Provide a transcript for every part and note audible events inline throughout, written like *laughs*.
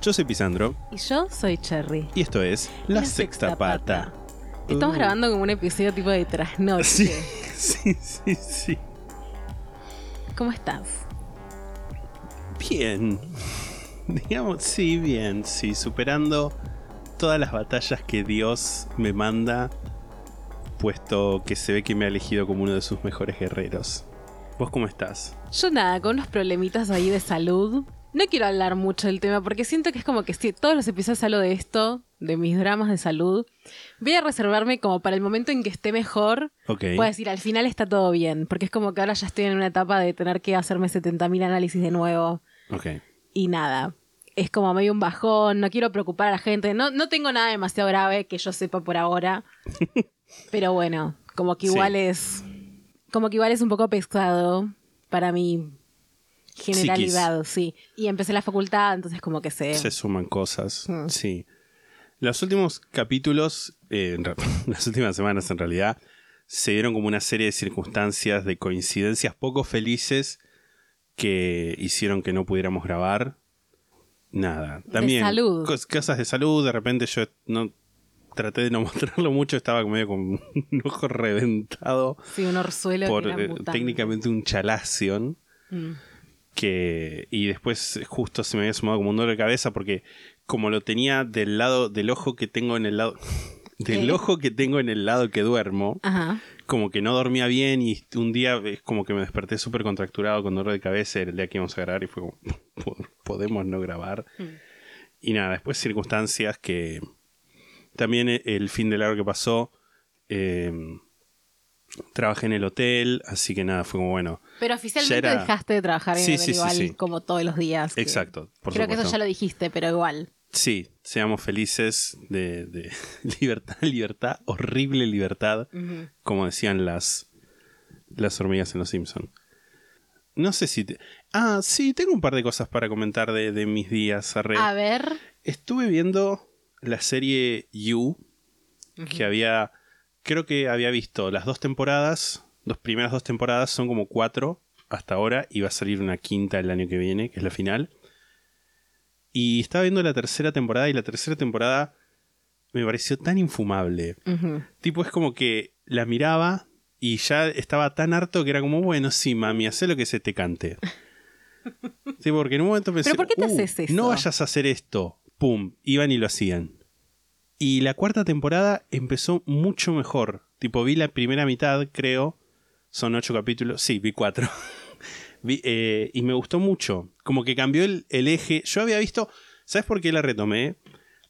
Yo soy Pisandro Y yo soy Cherry. y esto es La, Sexta, Pata. Estamos Uh. grabando como un episodio tipo de trasnoche. Sí, *laughs* sí, sí, sí. ¿Cómo estás? Bien. Digamos, sí, bien, sí, superando todas las batallas que Dios me manda, puesto que se ve que me ha elegido como uno de sus mejores guerreros. ¿Vos cómo estás? Yo nada, con unos problemitas ahí de salud. No quiero hablar mucho del tema porque siento que es como que si todos los episodios hablo de esto, de mis dramas de salud. Voy a reservarme como para el momento en que esté mejor. Ok. Puedo decir, al final está todo bien. Porque es como que ahora ya estoy en una etapa de tener que hacerme 70.000 análisis de nuevo. Ok. y nada. Es como medio un bajón, no quiero preocupar a la gente. No, no tengo nada demasiado grave que yo sepa por ahora. *laughs* Pero bueno, como que Sí. igual es. Como que igual es un poco pesado para mi generalidad, sí. Y empecé la facultad, entonces como que sé. Se suman cosas, Mm. sí. Los últimos capítulos, eh, *laughs* las últimas semanas en realidad, se dieron como una serie de circunstancias, de coincidencias poco felices que hicieron que no pudiéramos grabar. Nada. También salud. cos- cosas de salud, de repente yo no traté de no *laughs* mostrarlo mucho, estaba medio con un ojo reventado Sí, un orzuelo por eh, técnicamente un chalación Mm. Que y después justo se me había sumado como un dolor de cabeza porque como lo tenía del lado del ojo que tengo en el lado *laughs* del ¿Qué? ojo que tengo en el lado que duermo Ajá. como que no dormía bien y un día es como que me desperté súper contracturado con dolor de cabeza era el día que íbamos a grabar y fue como *laughs* "Po- podemos no grabar y nada después circunstancias que también e- el fin de largo que pasó eh, trabajé en el hotel así que nada fue como bueno Pero oficialmente era- dejaste de trabajar en Sí, el sí, sí, igual sí. como todos los días. que- exacto por Creo que eso ya lo dijiste, pero igual. Sí, seamos felices de, de *laughs* libertad, libertad, horrible libertad, como decían las, las hormigas en los Simpson. No sé si... te- Ah, sí, tengo un par de cosas para comentar de, de mis días. arre. A ver. Estuve viendo la serie You, que había... Creo que había visto las dos temporadas, las primeras dos temporadas son como cuatro hasta ahora, y va a salir una quinta el año que viene, que es la final. Y estaba viendo la tercera temporada y la tercera temporada me pareció tan infumable. Tipo, es como que la miraba y ya estaba tan harto que era como, bueno, sí, mami, haz lo que se te cante. *laughs* Sí, porque en un momento pensé, ¿Pero por qué te "Uh, haces eso?" no vayas a hacer esto. Pum, iban y lo hacían. Y la cuarta temporada empezó mucho mejor. Tipo, vi la primera mitad, creo. Son ocho capítulos. Sí, vi cuatro. *laughs* Vi, eh, y me gustó mucho. Como que cambió el, el eje. Yo había visto. ¿Sabes por qué la retomé?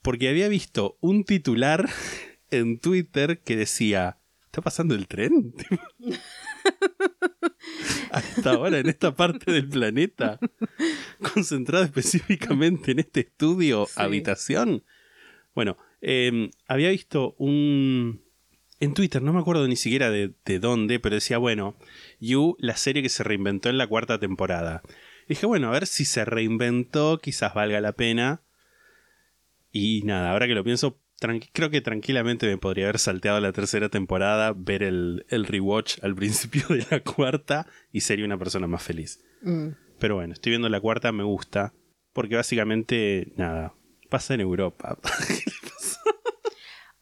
Porque había visto un titular *laughs* en Twitter que decía: ¿Está pasando el tren? *laughs* Hasta ahora en esta parte del planeta. Concentrado específicamente en este estudio, Sí. habitación. Bueno, eh, había visto un. En Twitter, no me acuerdo ni siquiera de, de dónde, pero decía, bueno, You, la serie que se reinventó en la cuarta temporada. dije, bueno, a ver si se reinventó, quizás valga la pena. Y nada, ahora que lo pienso, creo que tranquilamente me podría haber salteado la tercera temporada, ver el, el rewatch al *laughs* principio de la cuarta y sería una persona más feliz. Mm. Pero bueno, estoy viendo la cuarta, me gusta, porque básicamente, nada, pasa en Europa. *laughs*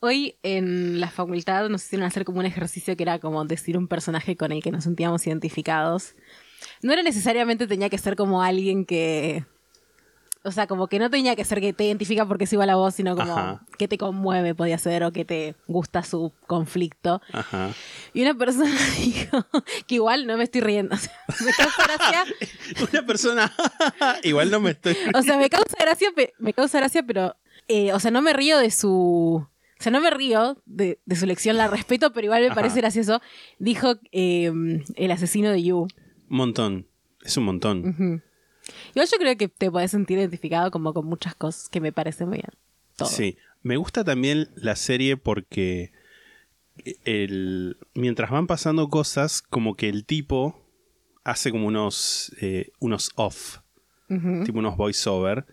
Hoy en la facultad nos hicieron hacer como un ejercicio que era como decir un personaje con el que nos sentíamos identificados. No era necesariamente tenía que ser como alguien que... O sea, como que no tenía que ser que te identifica porque es igual a vos, sino como Ajá. que te conmueve podía ser o que te gusta su conflicto. Ajá. Y una persona *laughs* dijo que igual no me estoy riendo. *laughs* O sea, me causa gracia, *laughs* Una persona, igual no me estoy... o sea, me causa gracia, me causa gracia, pero, eh, o sea, no me río de su, o sea, no me río de, de su elección, la respeto, pero igual me Ajá. parece gracioso. Dijo eh, el asesino de You. Montón. Es un montón. Igual yo creo que te podés sentir identificado como con muchas cosas que me parecen muy bien. Todo. Sí, me gusta también la serie porque el, mientras van pasando cosas, como que el tipo hace como unos, eh, unos off, tipo unos voiceover,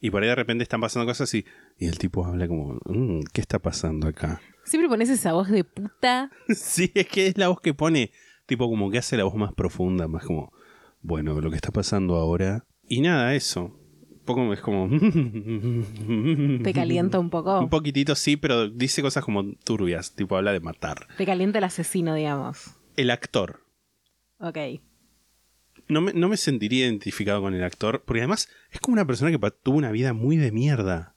y por ahí de repente están pasando cosas y, y el tipo habla como, "Mm, ¿qué está pasando acá? Siempre pones esa voz de puta. *laughs* sí, es que es la voz que pone, tipo como que hace la voz más profunda, más como, bueno, lo que está pasando ahora. Y nada, eso. Un poco es como... *laughs* Te calienta un poco. Un poquitito sí, pero dice cosas como turbias, tipo habla de matar. Te calienta el asesino, digamos. El actor. Ok. No me, no me sentiría identificado con el actor, porque además es como una persona que tuvo una vida muy de mierda.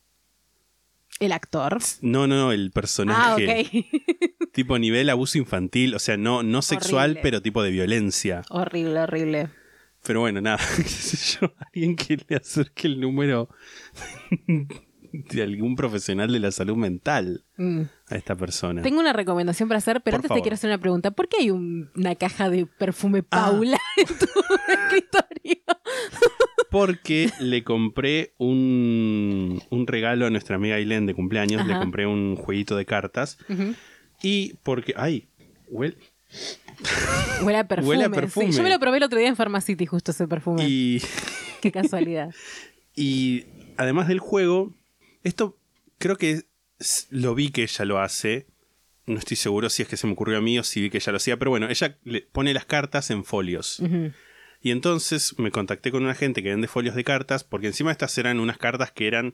¿El actor? No, no, no, el Ah, personaje. ok. *laughs* Tipo nivel abuso infantil, o sea, no, no sexual, Horrible. pero tipo de violencia. horrible, horrible. Pero bueno, nada, *laughs* qué sé yo, alguien que le acerque el número de algún profesional de la salud mental Mm. a esta persona. Tengo una recomendación para hacer, pero Por antes favor. te quiero hacer una pregunta. ¿Por qué hay un- una caja de perfume Ah. Paula *laughs* en tu escritorio? Porque le compré un, un regalo a nuestra amiga Ailén de cumpleaños. Le compré un jueguito de cartas. Y porque. ¡Ay! Huele. *laughs* Huele a perfume. Huele a sí. perfume. Yo me lo probé el otro día en Pharmacity, justo ese perfume. Y, *laughs* Qué casualidad. *laughs* y además del juego, esto creo que lo vi que ella lo hace. No estoy seguro si es que se me ocurrió a mí o si vi que ella lo hacía, pero bueno, ella le pone las cartas en folios. Y entonces me contacté con una gente que vende folios de cartas, porque encima estas eran unas cartas que eran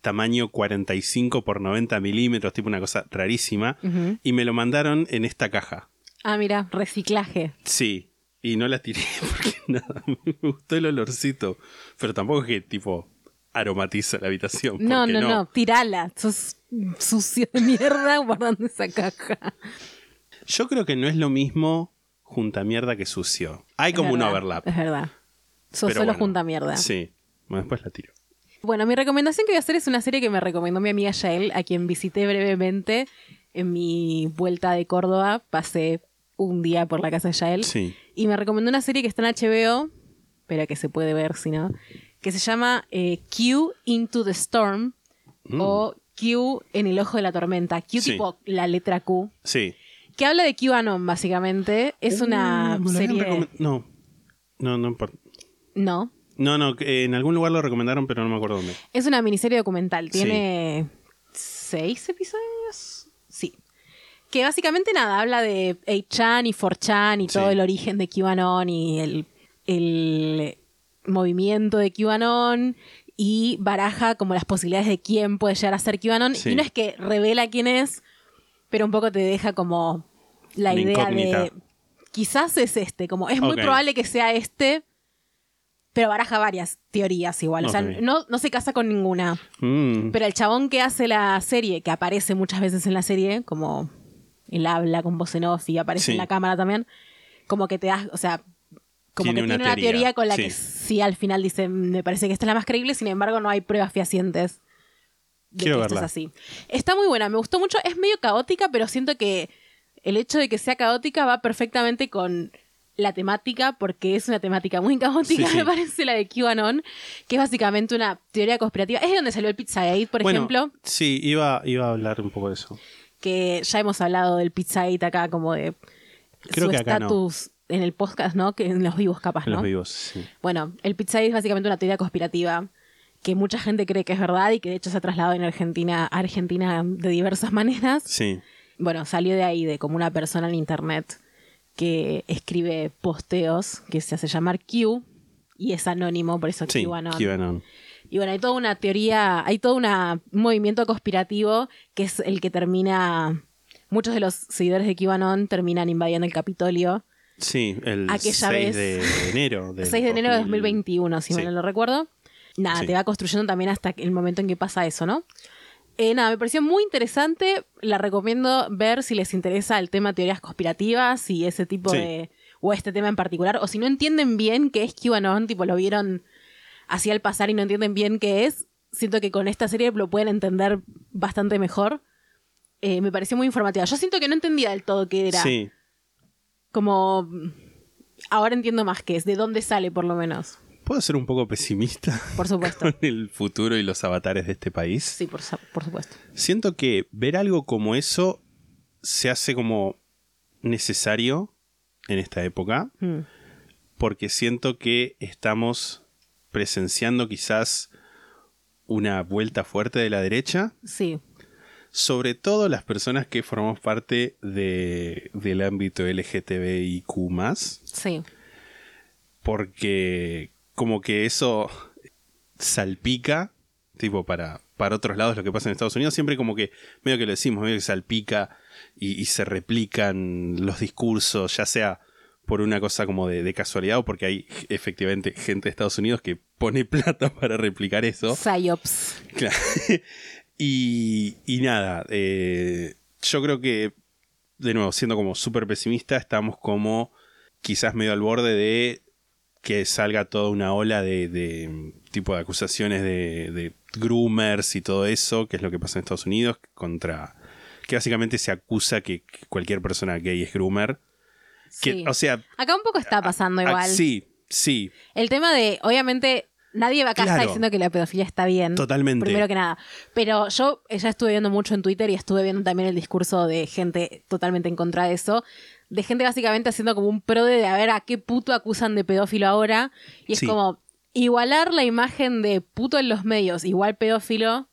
tamaño 45 por 90 milímetros, tipo una cosa rarísima, y me lo mandaron en esta caja. Ah, mira, reciclaje. Sí, y no la tiré *laughs* porque nada, me gustó el olorcito, pero tampoco es que tipo aromatiza la habitación. No, porque no, no, tirala. Sos sucio de mierda *laughs* guardando esa caja. Yo creo que no es lo mismo junta mierda que sucio. Hay Es como un verdad, overlap. Es verdad. Sos pero solo bueno, junta mierda. Sí, bueno, después la tiro. Bueno, mi recomendación que voy a hacer es una serie que me recomendó mi amiga Yael, a quien visité brevemente en mi vuelta de Córdoba. Pasé un día por la casa de Yael. Sí. Y me recomendó una serie que está en HBO, pero que se puede ver si no, que se llama eh, Q Into the Storm o Q en el ojo de la tormenta. Q Mm. Sí. tipo la letra Q. Sí. Que habla de QAnon, básicamente. Es una Uh, habían serie... No, no, no importa. No. No, no, en algún lugar lo recomendaron, pero no me acuerdo dónde. Es una miniserie documental. Tiene seis episodios. Que básicamente nada, habla de 8chan y 4chan y Sí. todo el origen de QAnon y el, el movimiento de QAnon y baraja como las posibilidades de quién puede llegar a ser QAnon. Sí. Y no es que revela quién es, pero un poco te deja como la Una idea incógnita. de quizás es este, como es muy probable que sea este, pero baraja varias teorías igual. O sea, no, no se casa con ninguna. Mm, Pero el chabón que hace la serie, que aparece muchas veces en la serie, como él habla con voz en off y aparece Sí. en la cámara también, como que te das, o sea, como Tiene que una tiene una teoría, teoría con la sí. que sí al final dice, me parece que esta es la más creíble, sin embargo no hay pruebas fehacientes de Quiero que esto verla. es así. Está muy buena, me gustó mucho, es medio caótica, pero siento que el hecho de que sea caótica va perfectamente con la temática, porque es una temática muy caótica, Sí, *laughs* sí. me parece la de QAnon, que es básicamente una teoría conspirativa. Es de donde salió el Pizzagate, por bueno, ejemplo, Sí, iba, iba a hablar un poco de eso. Que ya hemos hablado del Pizzagate acá, como de Creo su no. estatus en el podcast, ¿no? Que en los vivos capaz, En ¿no? los vivos, sí. Bueno, el Pizzagate es básicamente una teoría conspirativa que mucha gente cree que es verdad y que de hecho se ha trasladado en Argentina, a Argentina de diversas maneras. Sí. Bueno, salió de ahí, de como una persona en internet que escribe posteos que se hace llamar Q y es anónimo, por eso Sí, QAnon. QAnon. Y bueno, hay toda una teoría, hay todo una- un movimiento conspirativo que es el que termina. Muchos de los seguidores de QAnon terminan invadiendo el Capitolio. Sí, el Aquella 6 vez- de enero. *laughs* del 6 de enero de 2000. 2021, si Sí. mal no lo recuerdo. Nada, Sí. te va construyendo también hasta el momento en que pasa eso, ¿no? Eh, nada, me pareció muy interesante. La recomiendo ver si les interesa el tema teorías conspirativas y ese tipo Sí. de. o este tema en particular. O si no entienden bien qué es QAnon, tipo lo vieron así al pasar y no entienden bien qué es. Siento que con esta serie lo pueden entender bastante mejor. Eh, me pareció muy informativa. Yo siento que no entendía del todo qué era Sí, como ahora entiendo más qué es, de dónde sale por lo menos. ¿Puedo ser un poco pesimista *laughs* Por supuesto. con el futuro y los avatares de este país? Sí, por, su- por supuesto. Siento que ver algo como eso se hace como necesario en esta época, Mm. porque siento que estamos presenciando quizás una vuelta fuerte de la derecha, Sí, sobre todo las personas que formamos parte de- del ámbito LGTBIQ, sí. porque como que eso salpica, tipo para, para otros lados lo que pasa en Estados Unidos, siempre como que medio que lo decimos, medio que salpica y, y se replican los discursos, ya sea por una cosa como de, de casualidad o porque hay efectivamente gente de Estados Unidos que pone *laughs* plata para replicar eso. Psyops. Claro. *laughs* y, y nada, eh, yo creo que, de nuevo, siendo como súper pesimista, estamos como quizás medio al borde de que salga toda una ola de, de tipo de acusaciones de, de groomers y todo eso, que es lo que pasa en Estados Unidos, contra... que básicamente se acusa que, que cualquier persona gay es groomer. Que, Sí. O sea... Acá un poco está pasando igual. sí, sí, El tema de, obviamente, nadie acá está Claro. diciendo que la pedofilia está bien. Totalmente. Primero que nada. Pero yo ya estuve viendo mucho en Twitter y estuve viendo también el discurso de gente totalmente en contra de eso. De gente básicamente haciendo como un pro de a ver a qué puto acusan de pedófilo ahora. Y es Sí. como igualar la imagen de puto en los medios, igual pedófilo,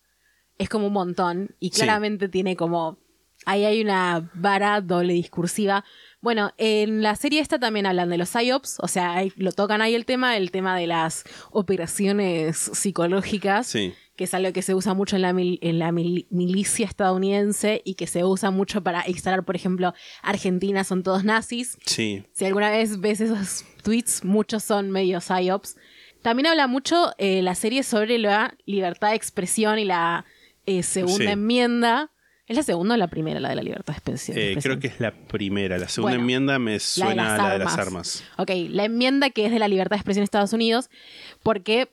es como un montón. Y Sí. claramente tiene como. Ahí hay una vara doble discursiva. Bueno, en la serie esta también hablan de los PSYOPs, o sea, ahí lo tocan ahí el tema, el tema de las operaciones psicológicas, sí. que es algo que se usa mucho en la, mil- en la mil- milicia estadounidense y que se usa mucho para instalar, por ejemplo, Argentina son todos nazis. Sí, Si alguna vez ves esos tweets, muchos son medio psyops. También habla mucho eh, la serie sobre la libertad de expresión y la eh, segunda Sí. enmienda. ¿Es la segunda o la primera, la de la libertad de expresión? Eh, creo que es la primera. La segunda Bueno, enmienda me suena a la de las armas. Ok, la enmienda que es de la libertad de expresión en Estados Unidos, porque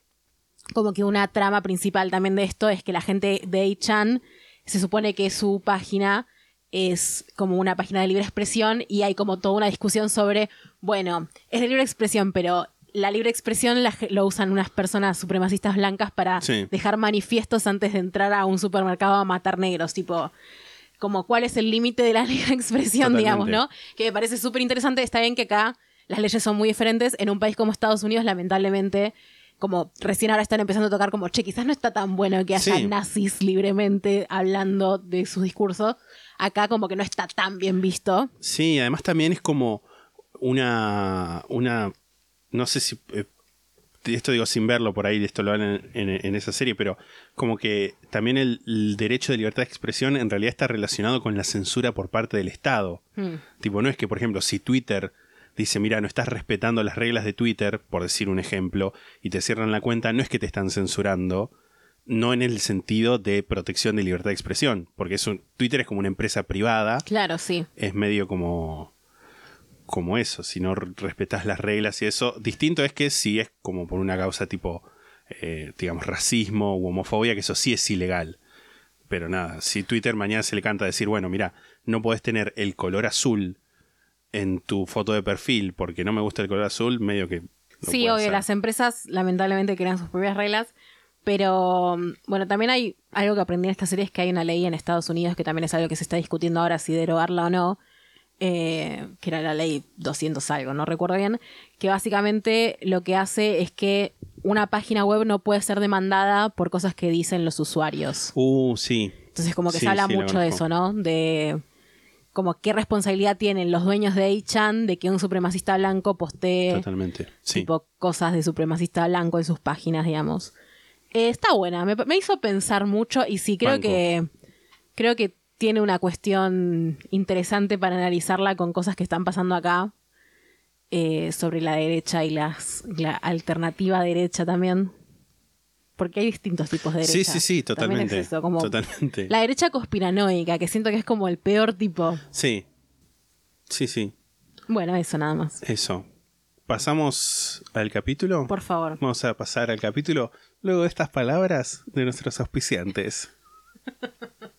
como que una trama principal también de esto es que la gente de 8chan se supone que su página es como una página de libre expresión y hay como toda una discusión sobre, bueno, es de libre expresión, pero la libre expresión la lo usan unas personas supremacistas blancas para Sí. dejar manifiestos antes de entrar a un supermercado a matar negros, tipo como cuál es el límite de la *laughs* libre expresión, Totalmente. digamos, ¿no? Que me parece súper interesante. Está bien que acá las leyes son muy diferentes. En un país como Estados Unidos, lamentablemente, como recién ahora están empezando a tocar como, che, quizás no está tan bueno que haya Sí. nazis libremente hablando de sus discursos. Acá como que no está tan bien visto. Sí, además también es como una. una no sé si. eh, esto digo sin verlo por ahí, esto lo hablan en, en- en esa serie, pero como que también el, el derecho de libertad de expresión en realidad está relacionado con la censura por parte del Estado. Hmm. Tipo, no es que, por ejemplo, si Twitter dice, mira, no estás respetando las reglas de Twitter, por decir un ejemplo, y te cierran la cuenta, no es que te están censurando, no en el sentido de protección de libertad de expresión, porque es un- Twitter es como una empresa privada, Claro, sí. es medio como como eso, si no respetas las reglas y eso, distinto es que si es como por una causa tipo, eh, digamos, racismo u homofobia, que eso sí es ilegal. Pero nada, si Twitter mañana se le canta decir, bueno, mira, no podés tener el color azul en tu foto de perfil porque no me gusta el color azul, medio que... no sí, obvio, las empresas lamentablemente crean sus propias reglas. Pero mm, bueno, también hay algo que aprendí en esta serie es que hay una ley en Estados Unidos que también es algo que se está discutiendo ahora si derogarla o no, eh, que era la ley 200 algo, no recuerdo bien, que básicamente lo que hace es que una página web no puede ser demandada por cosas que dicen los usuarios. Uh, sí. Entonces como que Sí, se habla sí, mucho de eso, ¿no? De como qué responsabilidad tienen los dueños de 8chan de que un supremacista blanco postee Totalmente. Sí. tipo cosas de supremacista blanco en sus páginas, digamos. Eh, está buena, me, me hizo pensar mucho y sí, creo Banco. que creo que tiene una cuestión interesante para analizarla con cosas que están pasando acá eh, sobre la derecha y las, la alternativa derecha también. Porque hay distintos tipos de derecha. Sí, sí, sí, También es totalmente. eso, como Totalmente. La derecha conspiranoica, que siento que es como el peor tipo. Sí. Sí, sí. Bueno, eso nada más. Eso. ¿Pasamos al capítulo? Por favor. Vamos a pasar al capítulo luego de estas palabras de nuestros auspiciantes. *laughs*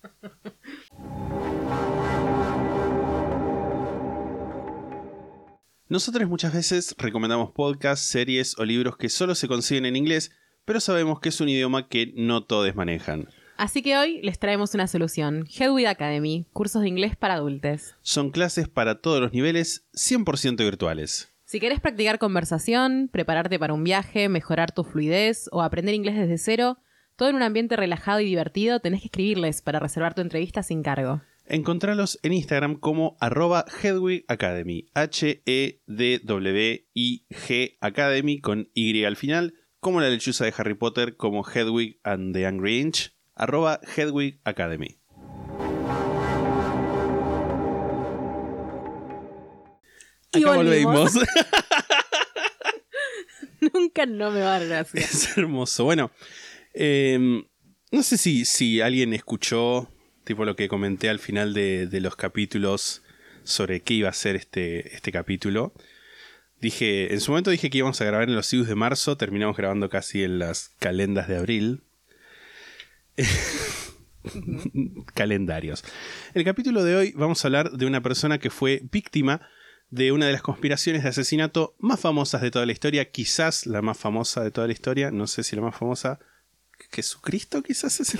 Nosotros muchas veces recomendamos podcasts, series o libros que solo se consiguen en inglés, pero sabemos que es un idioma que no todos manejan. Así que hoy les traemos una solución. Hedwig Academy, cursos de inglés para adultos. Son clases para todos los niveles, 100% virtuales. Si querés practicar conversación, prepararte para un viaje, mejorar tu fluidez o aprender inglés desde cero, todo en un ambiente relajado y divertido, tenés que escribirles para reservar tu entrevista sin cargo. Encontralos en Instagram como arroba Hedwig Academy, H-E-D-W-I-G Academy con Y al final, como la lechuza de Harry Potter como Hedwig and the Angry Inch, arroba Hedwig Academy. Y Acá volvimos. volvimos. *laughs* *laughs* Nunca no me va a dar gracia. es hermoso. Bueno, eh, no sé si, si alguien escuchó tipo lo que comenté al final de, de los capítulos sobre qué iba a ser este, este capítulo. Dije, en su momento dije que íbamos a grabar en los CIUs de marzo, terminamos grabando casi en las calendas de abril. *laughs* Calendarios. El capítulo de hoy vamos a hablar de una persona que fue víctima de una de las conspiraciones de asesinato más famosas de toda la historia, quizás la más famosa de toda la historia, no sé si la más famosa, Jesucristo quizás es el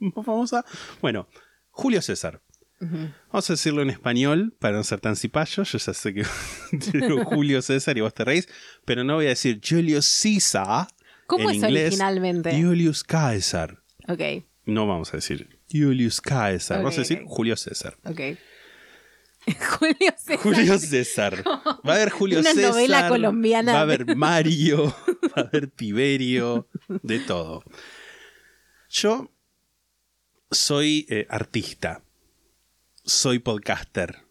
*laughs* más famosa. Bueno, Julio César. Vamos a decirlo en español para no ser tan cipallo. Yo ya sé que *laughs* digo Julio César y vos te reís, pero no voy a decir Julio César. ¿Cómo en es inglés, originalmente? Julius Caesar. Ok, No vamos a decir Julius Caesar. vamos a decir. Julio César. ok. *laughs* Julio César. Julio César. Va a haber Julio Una César. novela colombiana. Va a haber Mario. Va a haber Tiberio. *laughs* De todo. Yo soy eh, artista. Soy podcaster.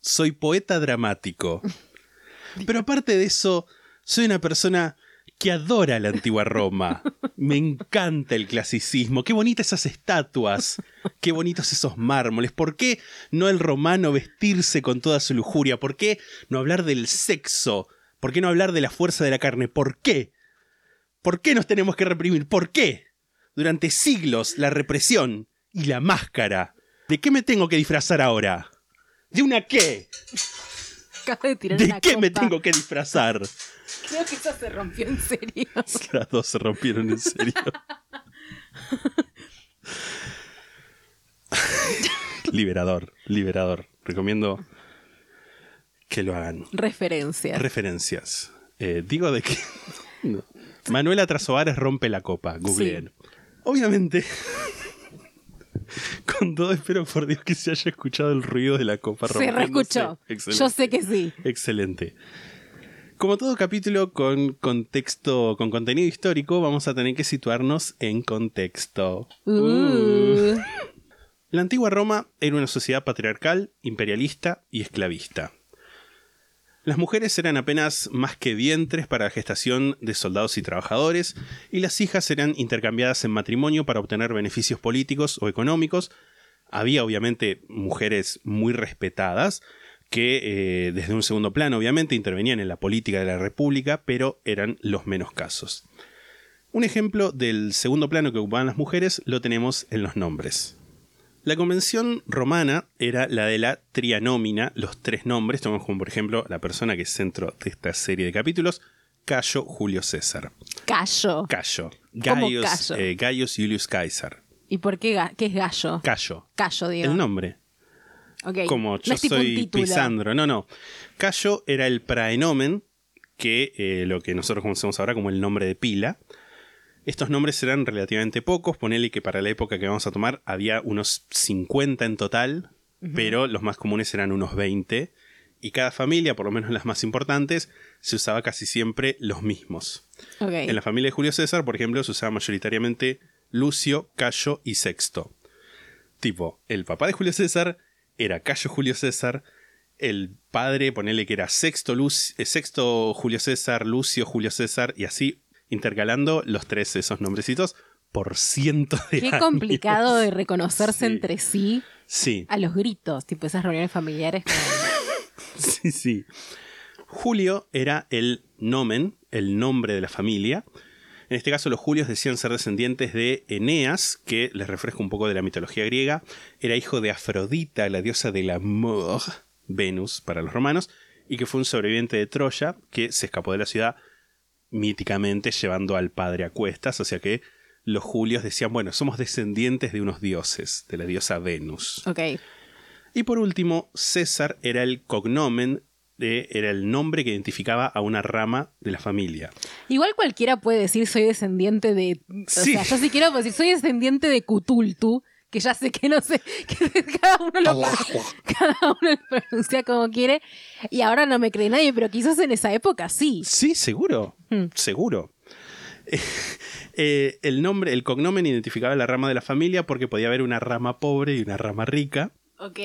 Soy poeta dramático. *laughs* Pero aparte de eso, soy una persona que adora la antigua Roma. Me encanta el clasicismo. Qué bonitas esas estatuas. Qué bonitos esos mármoles. ¿Por qué no el romano vestirse con toda su lujuria? ¿Por qué no hablar del sexo? ¿Por qué no hablar de la fuerza de la carne? ¿Por qué? ¿Por qué nos tenemos que reprimir? ¿Por qué? Durante siglos la represión y la máscara. ¿De qué me tengo que disfrazar ahora? ¿De una qué? Acabo de tirar ¿De una qué me tengo que disfrazar? Creo que eso se rompió en serio. *laughs* Las dos se rompieron en serio. *laughs* liberador, liberador. Recomiendo que lo hagan. Referencia. Referencias. Eh, digo de que. *laughs* No. Manuela Trasoares rompe la copa. Googleen. Obviamente. Con todo espero por Dios que se haya escuchado el ruido de la copa se reescuchó. Yo sé que sí. Excelente. Como todo capítulo con contexto, con contenido histórico, vamos a tener que situarnos en contexto. Uh. La antigua Roma era una sociedad patriarcal, imperialista y esclavista. Las mujeres eran apenas más que vientres para la gestación de soldados y trabajadores, y las hijas eran intercambiadas en matrimonio para obtener beneficios políticos o económicos. Había obviamente mujeres muy respetadas, que eh, desde un segundo plano obviamente intervenían en la política de la República, pero eran los menos casos. Un ejemplo del segundo plano que ocupaban las mujeres lo tenemos en los nombres. La convención romana era la de la trianómina, los tres nombres, tomamos como por ejemplo la persona que es centro de esta serie de capítulos, Cayo Julio César. Cayo. ¿Cómo Gaius, Cayo? eh, Gaius Julius Caesar. ¿Y por qué, qué es gallo? Cayo. Callo, digo. El nombre. Como yo soy. Pisandro. No, no. Cayo era el praenomen, que eh, lo que nosotros conocemos ahora como el nombre de pila. Estos nombres eran relativamente pocos. Ponele que para la época que vamos a tomar había unos 50 en total, pero los más comunes eran unos 20. Y cada familia, por lo menos las más importantes, se usaba casi siempre los mismos. En la familia de Julio César, por ejemplo, se usaba mayoritariamente Lucio, Cayo y Sexto. Tipo, el papá de Julio César era Cayo Julio César, el padre, ponele que era Sexto, Luc- eh, Sexto Julio César, Lucio Julio César, y así intercalando los tres esos nombrecitos por cientos de Qué años. complicado de reconocerse Sí. entre sí Sí, a los gritos, tipo esas reuniones familiares. *laughs* sí, sí. Julio era el nomen, el nombre de la familia. En este caso, los Julios decían ser descendientes de Eneas, que les refresco un poco de la mitología griega. Era hijo de Afrodita, la diosa del amor, Venus para los romanos, y que fue un sobreviviente de Troya que se escapó de la ciudad míticamente llevando al padre a cuestas, o sea que los Julios decían, bueno, somos descendientes de unos dioses, de la diosa Venus. Ok. Y por último, César era el cognomen, de, era el nombre que identificaba a una rama de la familia. Igual cualquiera puede decir soy descendiente de. O Sí. sea, yo si quiero decir soy descendiente de Cutultu, que ya sé que no sé, *laughs* que cada uno lo, *laughs* cada uno lo pronuncia como quiere. Y ahora no me cree nadie, pero quizás en esa época sí. Sí, seguro, Hmm. seguro. *laughs* Eh, el nombre, el cognomen identificaba la rama de la familia porque podía haber una rama pobre y una rama rica. Ok.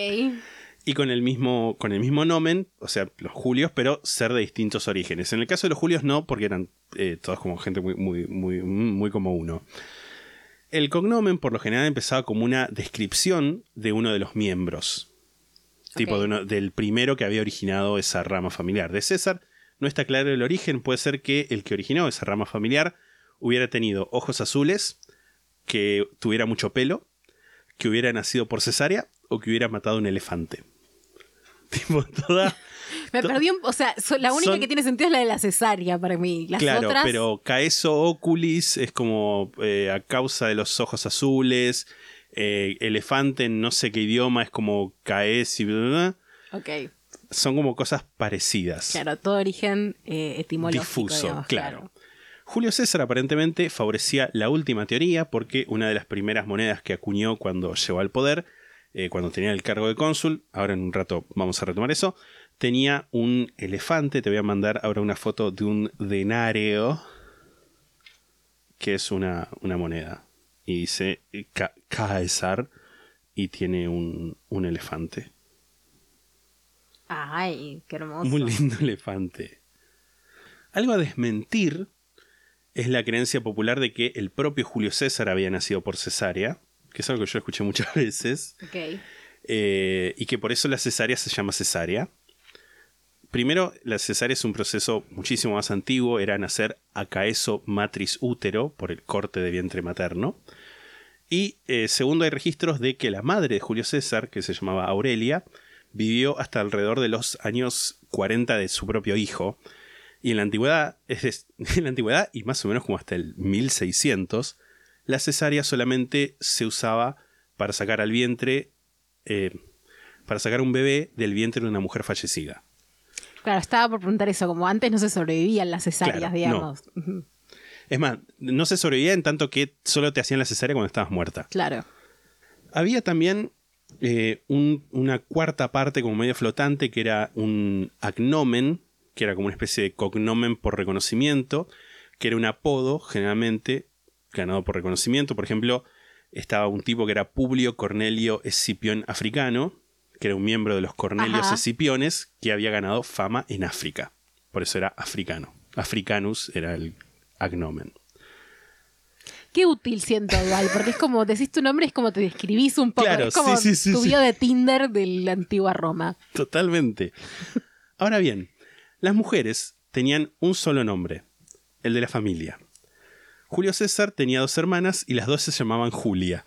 y con el mismo con el mismo nomen, o sea, los Julios, pero ser de distintos orígenes. En el caso de los Julios no, porque eran eh, todos como gente muy, muy, muy, muy como uno. El cognomen por lo general empezaba como una descripción de uno de los miembros. Tipo Ok. de uno- del primero que había originado esa rama familiar. De César no está claro el origen, puede ser que el que originó esa rama familiar hubiera tenido ojos azules, que tuviera mucho pelo, que hubiera nacido por cesárea o que hubiera matado un elefante. *laughs* Tipo, toda. Me perdí un, O sea, so- la única son- que tiene sentido es la de la cesárea para mí. Las claro, otras. pero caeso oculis es como eh, a causa de los ojos azules. eh, elefante en no sé qué idioma es como caes y bla, bla, bla. Ok. Son como cosas parecidas. Claro, todo origen eh, etimológico. difuso, digamos, claro. Julio César aparentemente favorecía la última teoría porque una de las primeras monedas que acuñó cuando llegó al poder, eh, cuando tenía el cargo de cónsul, ahora en un rato vamos a retomar eso, tenía un elefante, te voy a mandar ahora una foto de un denario, que es una, una moneda, y dice Ca- Caesar y tiene un, un elefante. Ay, qué hermoso. Muy lindo elefante. Algo a desmentir es la creencia popular de que el propio Julio César había nacido por cesárea, que es algo que yo escuché muchas *laughs* veces, Ok. eh, y que por eso la cesárea se llama cesárea. Primero, la cesárea es un proceso muchísimo más antiguo, era nacer a caeso matris útero por el corte de vientre materno. Y eh, segundo, hay registros de que la madre de Julio César, que se llamaba Aurelia, vivió hasta alrededor de los años 40 de su propio hijo. Y en la antigüedad, *laughs* en la antigüedad y más o menos como hasta el 1600, la cesárea solamente se usaba para sacar al vientre, eh, para sacar un bebé del vientre de una mujer fallecida. Claro, estaba por preguntar eso, como antes no se sobrevivían las cesáreas, Claro, digamos. Ujú, Es más, no se sobrevivía en tanto que solo te hacían la cesárea cuando estabas muerta. Claro. Había también eh, un- una cuarta parte como medio flotante que era un agnomen, que era como una especie de cognomen por reconocimiento, que era un apodo generalmente ganado por reconocimiento. Por ejemplo, estaba un tipo que era Publio Cornelio Escipión Africano, que era un miembro de los Cornelios Ajá. Escipiones, que había ganado fama en África. Por eso era africano. Africanus era el agnomen. Qué útil siento igual, porque es como decís tu nombre, es como te describís un poco. Claro, es como sí, sí, sí, tu bio de Tinder de la antigua Roma. Totalmente. Ahora bien, las mujeres tenían un solo nombre, el de la familia. Julio César tenía dos hermanas y las dos se llamaban Julia.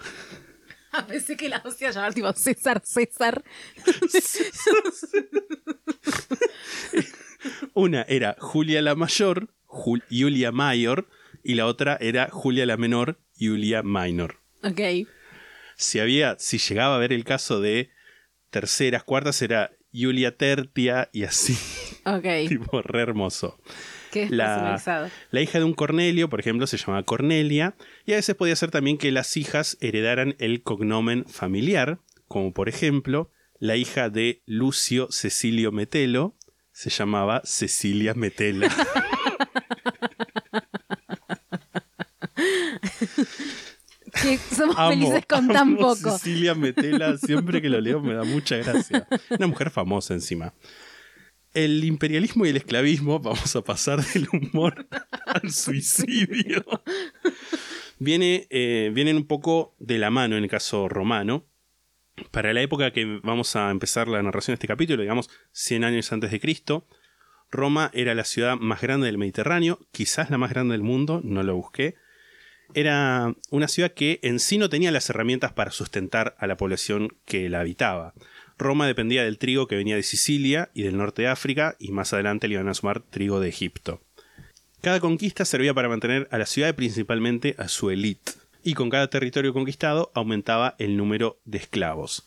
*laughs* Pensé que la hostia llamar tipo César, César. *laughs* Una era Julia la mayor, Jul- Julia Mayor, y la otra era Julia la menor, Julia Minor. Ok. Si había, si llegaba a ver el caso de terceras, cuartas, era Julia Tertia y así, Ok. *laughs* tipo re hermoso. Qué la, la hija de un Cornelio, por ejemplo, se llamaba Cornelia, y a veces podía ser también que las hijas heredaran el cognomen familiar, como por ejemplo, la hija de Lucio Cecilio Metelo se llamaba Cecilia Metela. *laughs* Que somos Amo, felices con tan poco. Cecilia Metela, siempre que lo leo me da mucha gracia. Una mujer famosa encima. El imperialismo y el esclavismo, *laughs* vamos a pasar del humor al suicidio. Viene, eh, vienen un poco de la mano en el caso romano. Para la época que vamos a empezar la narración de este capítulo, digamos 100 años antes de Cristo, Roma era la ciudad más grande del Mediterráneo, quizás la más grande del mundo, no lo busqué. Era una ciudad que en sí no tenía las herramientas para sustentar a la población que la habitaba. Roma dependía del trigo que venía de Sicilia y del norte de África, y más adelante le iban a sumar trigo de Egipto. Cada conquista servía para mantener a la ciudad y principalmente a su élite, y con cada territorio conquistado aumentaba el número de esclavos.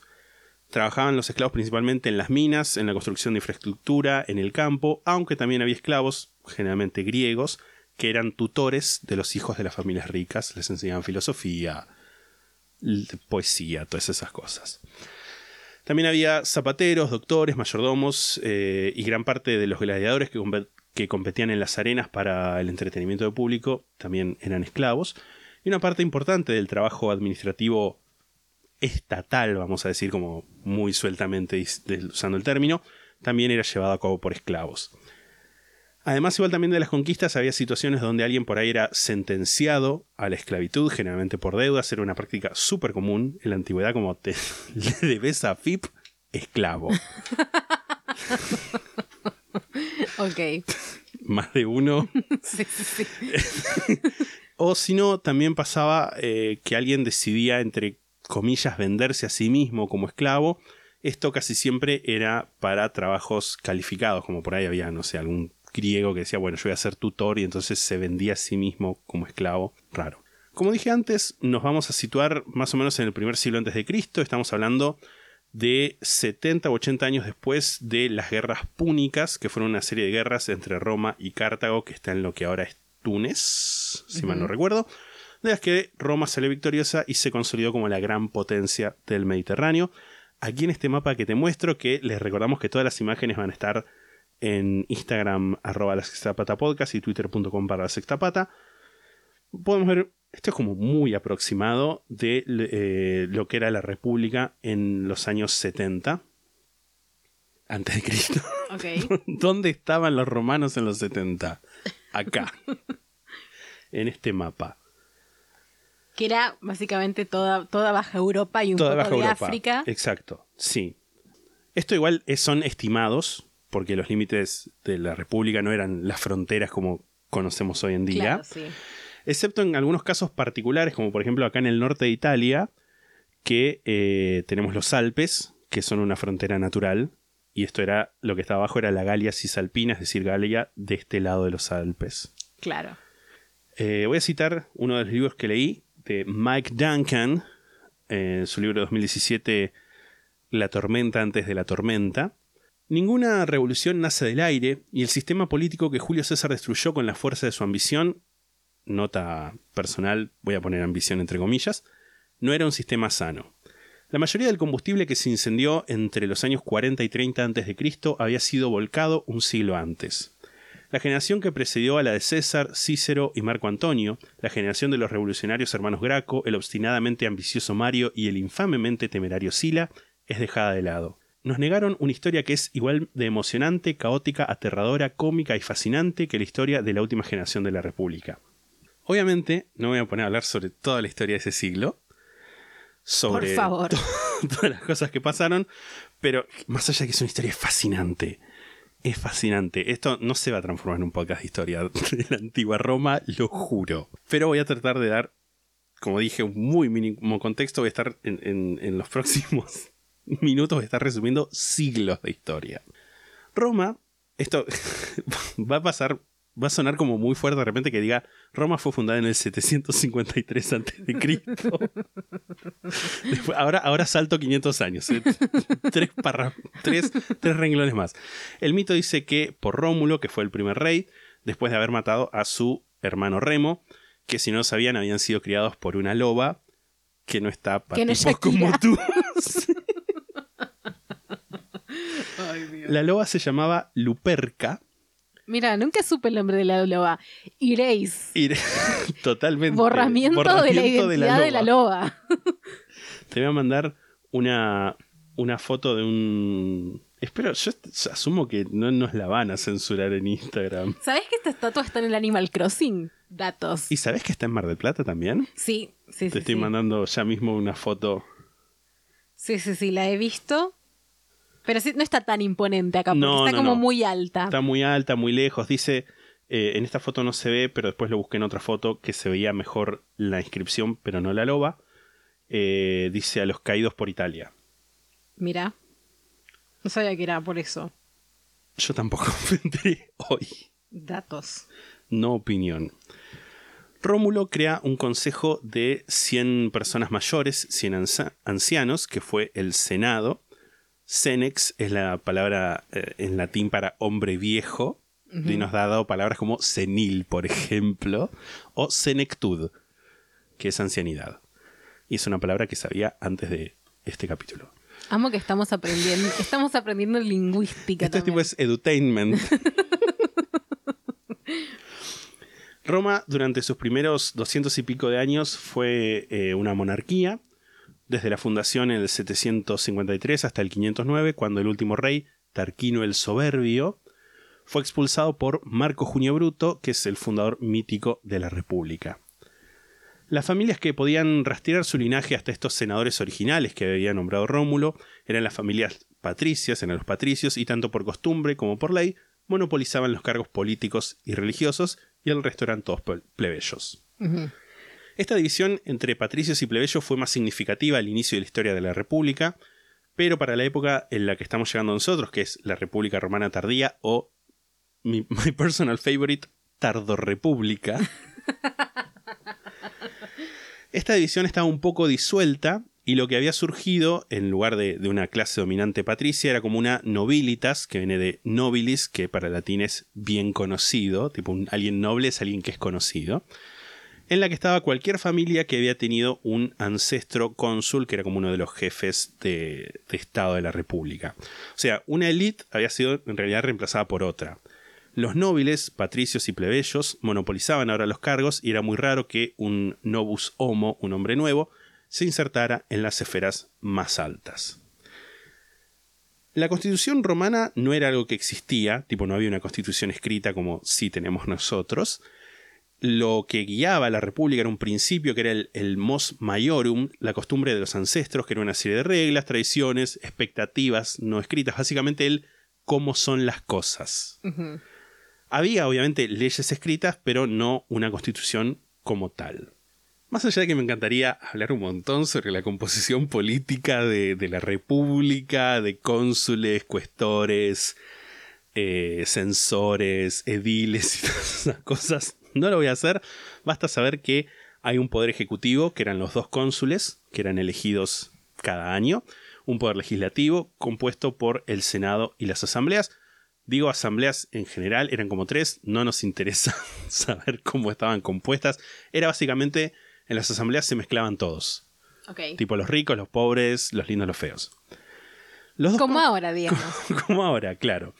Trabajaban los esclavos principalmente en las minas, en la construcción de infraestructura, en el campo, aunque también había esclavos, generalmente griegos, que eran tutores de los hijos de las familias ricas, les enseñaban filosofía, poesía, todas esas cosas. También había zapateros, doctores, mayordomos eh, y gran parte de los gladiadores que, que competían en las arenas para el entretenimiento del público también eran esclavos. Y una parte importante del trabajo administrativo estatal, vamos a decir como muy sueltamente usando el término, también era llevado a cabo por esclavos. Además, igual también de las conquistas, había situaciones donde alguien por ahí era sentenciado a la esclavitud, generalmente por deudas, era una práctica súper común en la antigüedad, como te *laughs* le debes a FIP, esclavo. *laughs* Ok. Más de uno. *laughs* Sí, sí, sí. O si no, también pasaba eh, que alguien decidía, entre comillas, venderse a sí mismo como esclavo. Esto casi siempre era para trabajos calificados, como por ahí había, no sé, algún griego que decía, bueno, yo voy a ser tutor y entonces se vendía a sí mismo como esclavo. Raro. Como dije antes, nos vamos a situar más o menos en el primer siglo antes de Cristo. Estamos hablando de 70 o 80 años después de las guerras púnicas, que fueron una serie de guerras entre Roma y Cartago, que está en lo que ahora es Túnez, si mal no recuerdo, de las que Roma salió victoriosa y se consolidó como la gran potencia del Mediterráneo. Aquí en este mapa que te muestro, que les recordamos que todas las imágenes van a estar en Instagram arroba la sextapata podcast y twitter.com para la sextapata, podemos ver, esto es como muy aproximado de eh, lo que era la República en los años 70 antes de Cristo. *laughs* Ok. *laughs* ¿Dónde estaban los romanos en los 70? Acá. *laughs* en este mapa. Que era básicamente toda, toda Baja Europa y un Toda poco Baja de Europa. África. Exacto, sí. Esto igual es- son estimados, porque los límites de la República no eran las fronteras como conocemos hoy en día. Claro, sí. excepto en algunos casos particulares, como por ejemplo acá en el norte de Italia, que eh, tenemos los Alpes, que son una frontera natural, y esto era, lo que estaba abajo era la Galia Cisalpina, es decir, Galia de este lado de los Alpes. Claro. Eh, voy a citar uno de los libros que leí de Mike Duncan, en su libro de 2017, La tormenta antes de la tormenta. Ninguna revolución nace del aire y el sistema político que Julio César destruyó con la fuerza de su ambición, nota personal, voy a poner ambición entre comillas, no era un sistema sano. La mayoría del combustible que se incendió entre los años 40 y 30 a.C. había sido volcado un siglo antes. La generación que precedió a la de César, Cícero y Marco Antonio, la generación de los revolucionarios hermanos Graco, el obstinadamente ambicioso Mario y el infamemente temerario Sila, es dejada de lado. Nos negaron una historia que es igual de emocionante, caótica, aterradora, cómica y fascinante que la historia de la última generación de la República. Obviamente, no me voy a poner a hablar sobre toda la historia de ese siglo, sobre Por favor. *laughs* todas las cosas que pasaron, pero más allá de que es una historia fascinante, es fascinante. Esto no se va a transformar en un podcast de historia de la antigua Roma, lo juro. Pero voy a tratar de dar, como dije, un muy mínimo contexto. Voy a estar en, en- en los *laughs* próximos *laughs* minutos, estar resumiendo siglos de historia. Roma, esto *laughs* va a pasar, va a sonar como muy fuerte de repente que diga Roma fue fundada en el 753 a.C. *laughs* Ahora, ahora salto 500 años. ¿eh? tres, parra- tres, tres renglones más. El mito dice que por Rómulo, que fue el primer rey, después de haber matado a su hermano Remo, que si no lo sabían habían sido criados por una loba que no está para Que no es tipos como La loba se llamaba Luperca. Mira, nunca supe el nombre de la loba. Iréis. Y *laughs* totalmente. Borramiento, de la identidad de la loba. Te voy a mandar una, una foto de un. Espero, yo asumo que no nos la van a censurar en Instagram. ¿Sabes que esta estatua está en el Animal Crossing? Datos. ¿Y sabes que está en Mar del Plata también? Sí, sí, Te sí. estoy sí. mandando ya mismo una foto. Sí, sí, sí, la he visto. Pero sí, no está tan imponente acá, porque No, está no, como no. muy alta. Está muy alta, muy lejos. Dice, eh, en esta foto no se ve, pero después lo busqué en otra foto que se veía mejor la inscripción, pero no la loba. Eh, dice a los caídos por Italia. Mira. No sabía que era por eso. Yo tampoco *laughs* me enteré hoy. Datos. No opinión. Rómulo crea un consejo de 100 personas mayores, 100 anza- ancianos, que fue el Senado. Senex es la palabra eh, en latín para hombre viejo, y nos ha dado palabras como senil, por ejemplo, o senectud, que es ancianidad. Y es una palabra que sabía antes de este capítulo. Amo que estamos aprendiendo, *laughs* estamos aprendiendo lingüística. Este tipo es edutainment. *laughs* Roma durante sus primeros doscientos y pico de años fue eh, una monarquía, desde la fundación en el 753 hasta el 509, cuando el último rey, Tarquino el Soberbio, fue expulsado por Marco Junio Bruto, que es el fundador mítico de la República. Las familias que podían rastrear su linaje hasta estos senadores originales que había nombrado Rómulo eran las familias patricias, eran los patricios, y tanto por costumbre como por ley monopolizaban los cargos políticos y religiosos, y el resto eran todos ple- plebeyos. Esta división entre patricios y plebeyos fue más significativa al inicio de la historia de la República, pero para la época en la que estamos llegando nosotros, que es la República Romana Tardía o mi *laughs* my personal favorite, Tardorrepública, *laughs* esta división estaba un poco disuelta y lo que había surgido en lugar de, de una clase dominante patricia era como una nobilitas, que viene de nobilis, que para latín es bien conocido, tipo un, alguien noble es alguien que es conocido, en la que estaba cualquier familia que había tenido un ancestro cónsul, que era como uno de los jefes de, Estado de la República. O sea, una élite había sido en realidad reemplazada por otra. Los nobles, patricios y plebeyos monopolizaban ahora los cargos y era muy raro que un novus homo, un hombre nuevo, se insertara en las esferas más altas. La constitución romana no era algo que existía, tipo no había una constitución escrita como sí tenemos nosotros. Lo que guiaba a la república era un principio que era el, el mos maiorum, la costumbre de los ancestros, que era una serie de reglas, tradiciones, expectativas no escritas, básicamente el cómo son las cosas. Había obviamente leyes escritas, pero no una constitución como tal. Más allá de que me encantaría hablar un montón sobre la composición política de, de la República, de cónsules, cuestores, eh, censores, ediles y todas esas cosas, no lo voy a hacer. Basta saber que hay un poder ejecutivo, que eran los dos cónsules, que eran elegidos cada año, un poder legislativo compuesto por el Senado y las asambleas. Digo asambleas en general, eran como tres, no nos interesa *laughs* saber cómo estaban compuestas. Era básicamente, en las asambleas se mezclaban todos. Ok. Tipo los ricos, los pobres, los lindos, los feos. Los dos Como ahora, *laughs* digamos. como ahora, claro.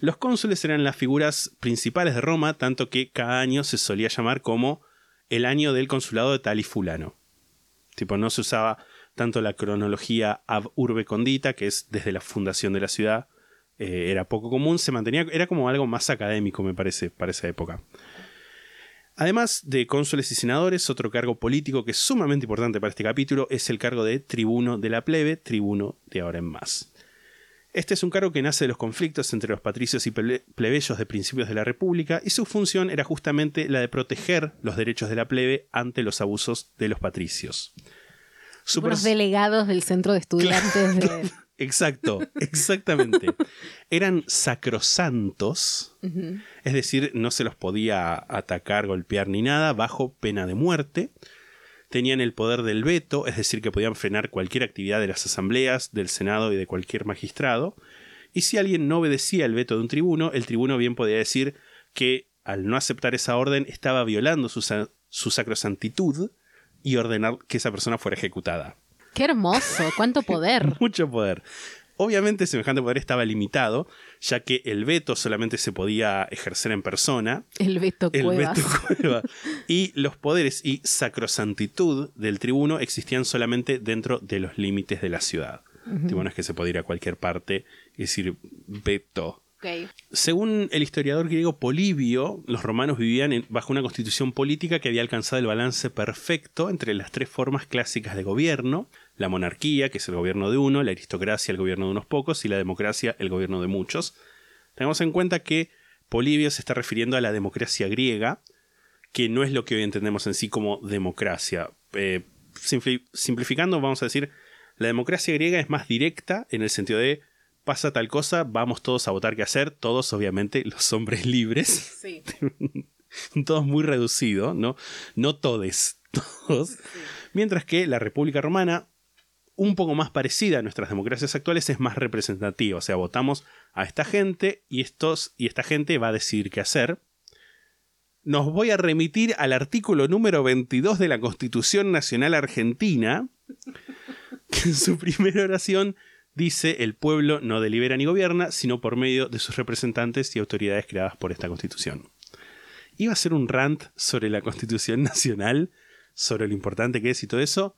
Los cónsules eran las figuras principales de Roma, tanto que cada año se solía llamar como el año del consulado de tal y fulano. Tipo, no se usaba tanto la cronología ab urbe condita, que es desde la fundación de la ciudad, eh, era poco común, se mantenía, era como algo más académico, me parece, para esa época. Además de cónsules y senadores, otro cargo político que es sumamente importante para este capítulo es el cargo de tribuno de la plebe, tribuno de ahora en más. Este es un cargo que nace de los conflictos entre los patricios y ple- plebeyos de principios de la República y su función era justamente la de proteger los derechos de la plebe ante los abusos de los patricios. Su Unos delegados del centro de estudiantes de. Exacto, exactamente. Eran sacrosantos, es decir, no se los podía atacar, golpear ni nada, bajo pena de muerte. Tenían el poder del veto, es decir, que podían frenar cualquier actividad de las asambleas, del Senado y de cualquier magistrado. Y si alguien no obedecía el veto de un tribuno, el tribuno bien podía decir que al no aceptar esa orden estaba violando su, su sacrosantitud y ordenar que esa persona fuera ejecutada. ¡Qué hermoso! ¡Cuánto poder! *laughs* Mucho poder. Obviamente semejante poder estaba limitado, ya que el veto solamente se podía ejercer en persona. El veto *laughs* Cueva. Y los poderes y sacrosantitud del tribuno existían solamente dentro de los límites de la ciudad. Tipo, no es que se podía ir a cualquier parte y decir veto. Ok. Según el historiador griego Polibio, los romanos vivían en- bajo una constitución política que había alcanzado el balance perfecto entre las tres formas clásicas de gobierno, la monarquía, que es el gobierno de uno, la aristocracia, el gobierno de unos pocos, y la democracia, el gobierno de muchos. Tengamos en cuenta que Polibio se está refiriendo a la democracia griega, que no es lo que hoy entendemos en sí como democracia. Eh, simpli- simplificando, vamos a decir, la democracia griega es más directa en el sentido de pasa tal cosa, vamos todos a votar qué hacer, todos obviamente *laughs* los hombres libres, Sí. *laughs* todos muy reducido, ¿no? No todes, *laughs* todos. Mientras que la República Romana, un poco más parecida a nuestras democracias actuales, es más representativa. O sea, votamos a esta gente y, estos, y esta gente va a decidir qué hacer. Nos voy a remitir al artículo número 22 de la Constitución Nacional Argentina, que en su primera oración dice el pueblo no delibera ni gobierna, sino por medio de sus representantes y autoridades creadas por esta Constitución. Iba a ser un rant sobre la Constitución Nacional, sobre lo importante que es y todo eso.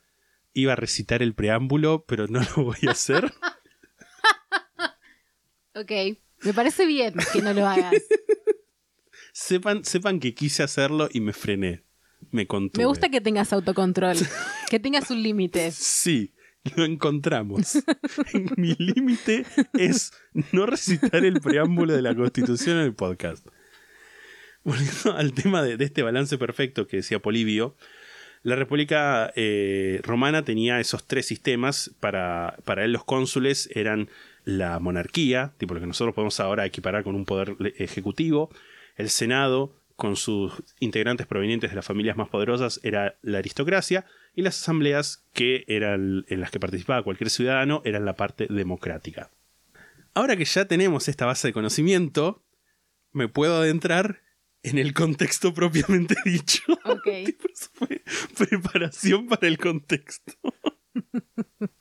Iba a recitar el preámbulo, pero no *laughs* lo voy a hacer. *laughs* Ok. Me parece bien que no lo hagas. sepan, sepan que quise hacerlo y me frené. Me contuve. Me gusta que tengas autocontrol. *laughs* Que tengas un límite. Sí, lo encontramos. Mi límite es no recitar el preámbulo de la Constitución en el podcast. Volviendo al tema de, de este balance perfecto que decía Polibio, la República eh, Romana tenía esos tres sistemas. Para, para él los cónsules eran la monarquía, tipo lo que nosotros podemos ahora equiparar con un poder ejecutivo, el Senado, con sus integrantes provenientes de las familias más poderosas, era la aristocracia, y las asambleas, que eran en las que participaba cualquier ciudadano, eran la parte democrática. Ahora que ya tenemos esta base de conocimiento, me puedo adentrar en el contexto propiamente *laughs* dicho. Ok. *laughs* Tipo, eso fue preparación para el contexto. *laughs*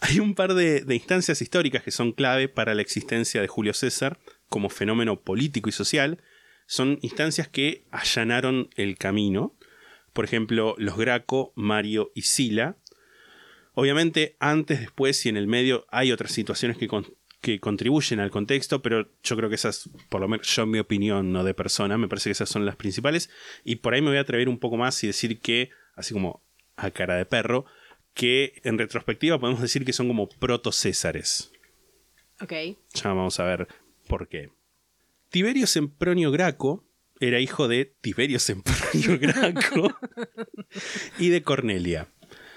Hay un par de, de instancias históricas que son clave para la existencia de Julio César como fenómeno político y social. Son instancias que allanaron el camino. Por ejemplo, los Graco, Mario y Sila. Obviamente, antes, después y en el medio hay otras situaciones que, con- que contribuyen al contexto, pero yo creo que esas, por lo menos yo en mi opinión, no de persona, me parece que esas son las principales. Y por ahí me voy a atrever un poco más y decir que, así como a cara de perro, que en retrospectiva podemos decir que son como proto-césares. Ok. Ya vamos a ver por qué. Tiberio Sempronio Graco era hijo de Tiberio Sempronio Graco *laughs* y de Cornelia.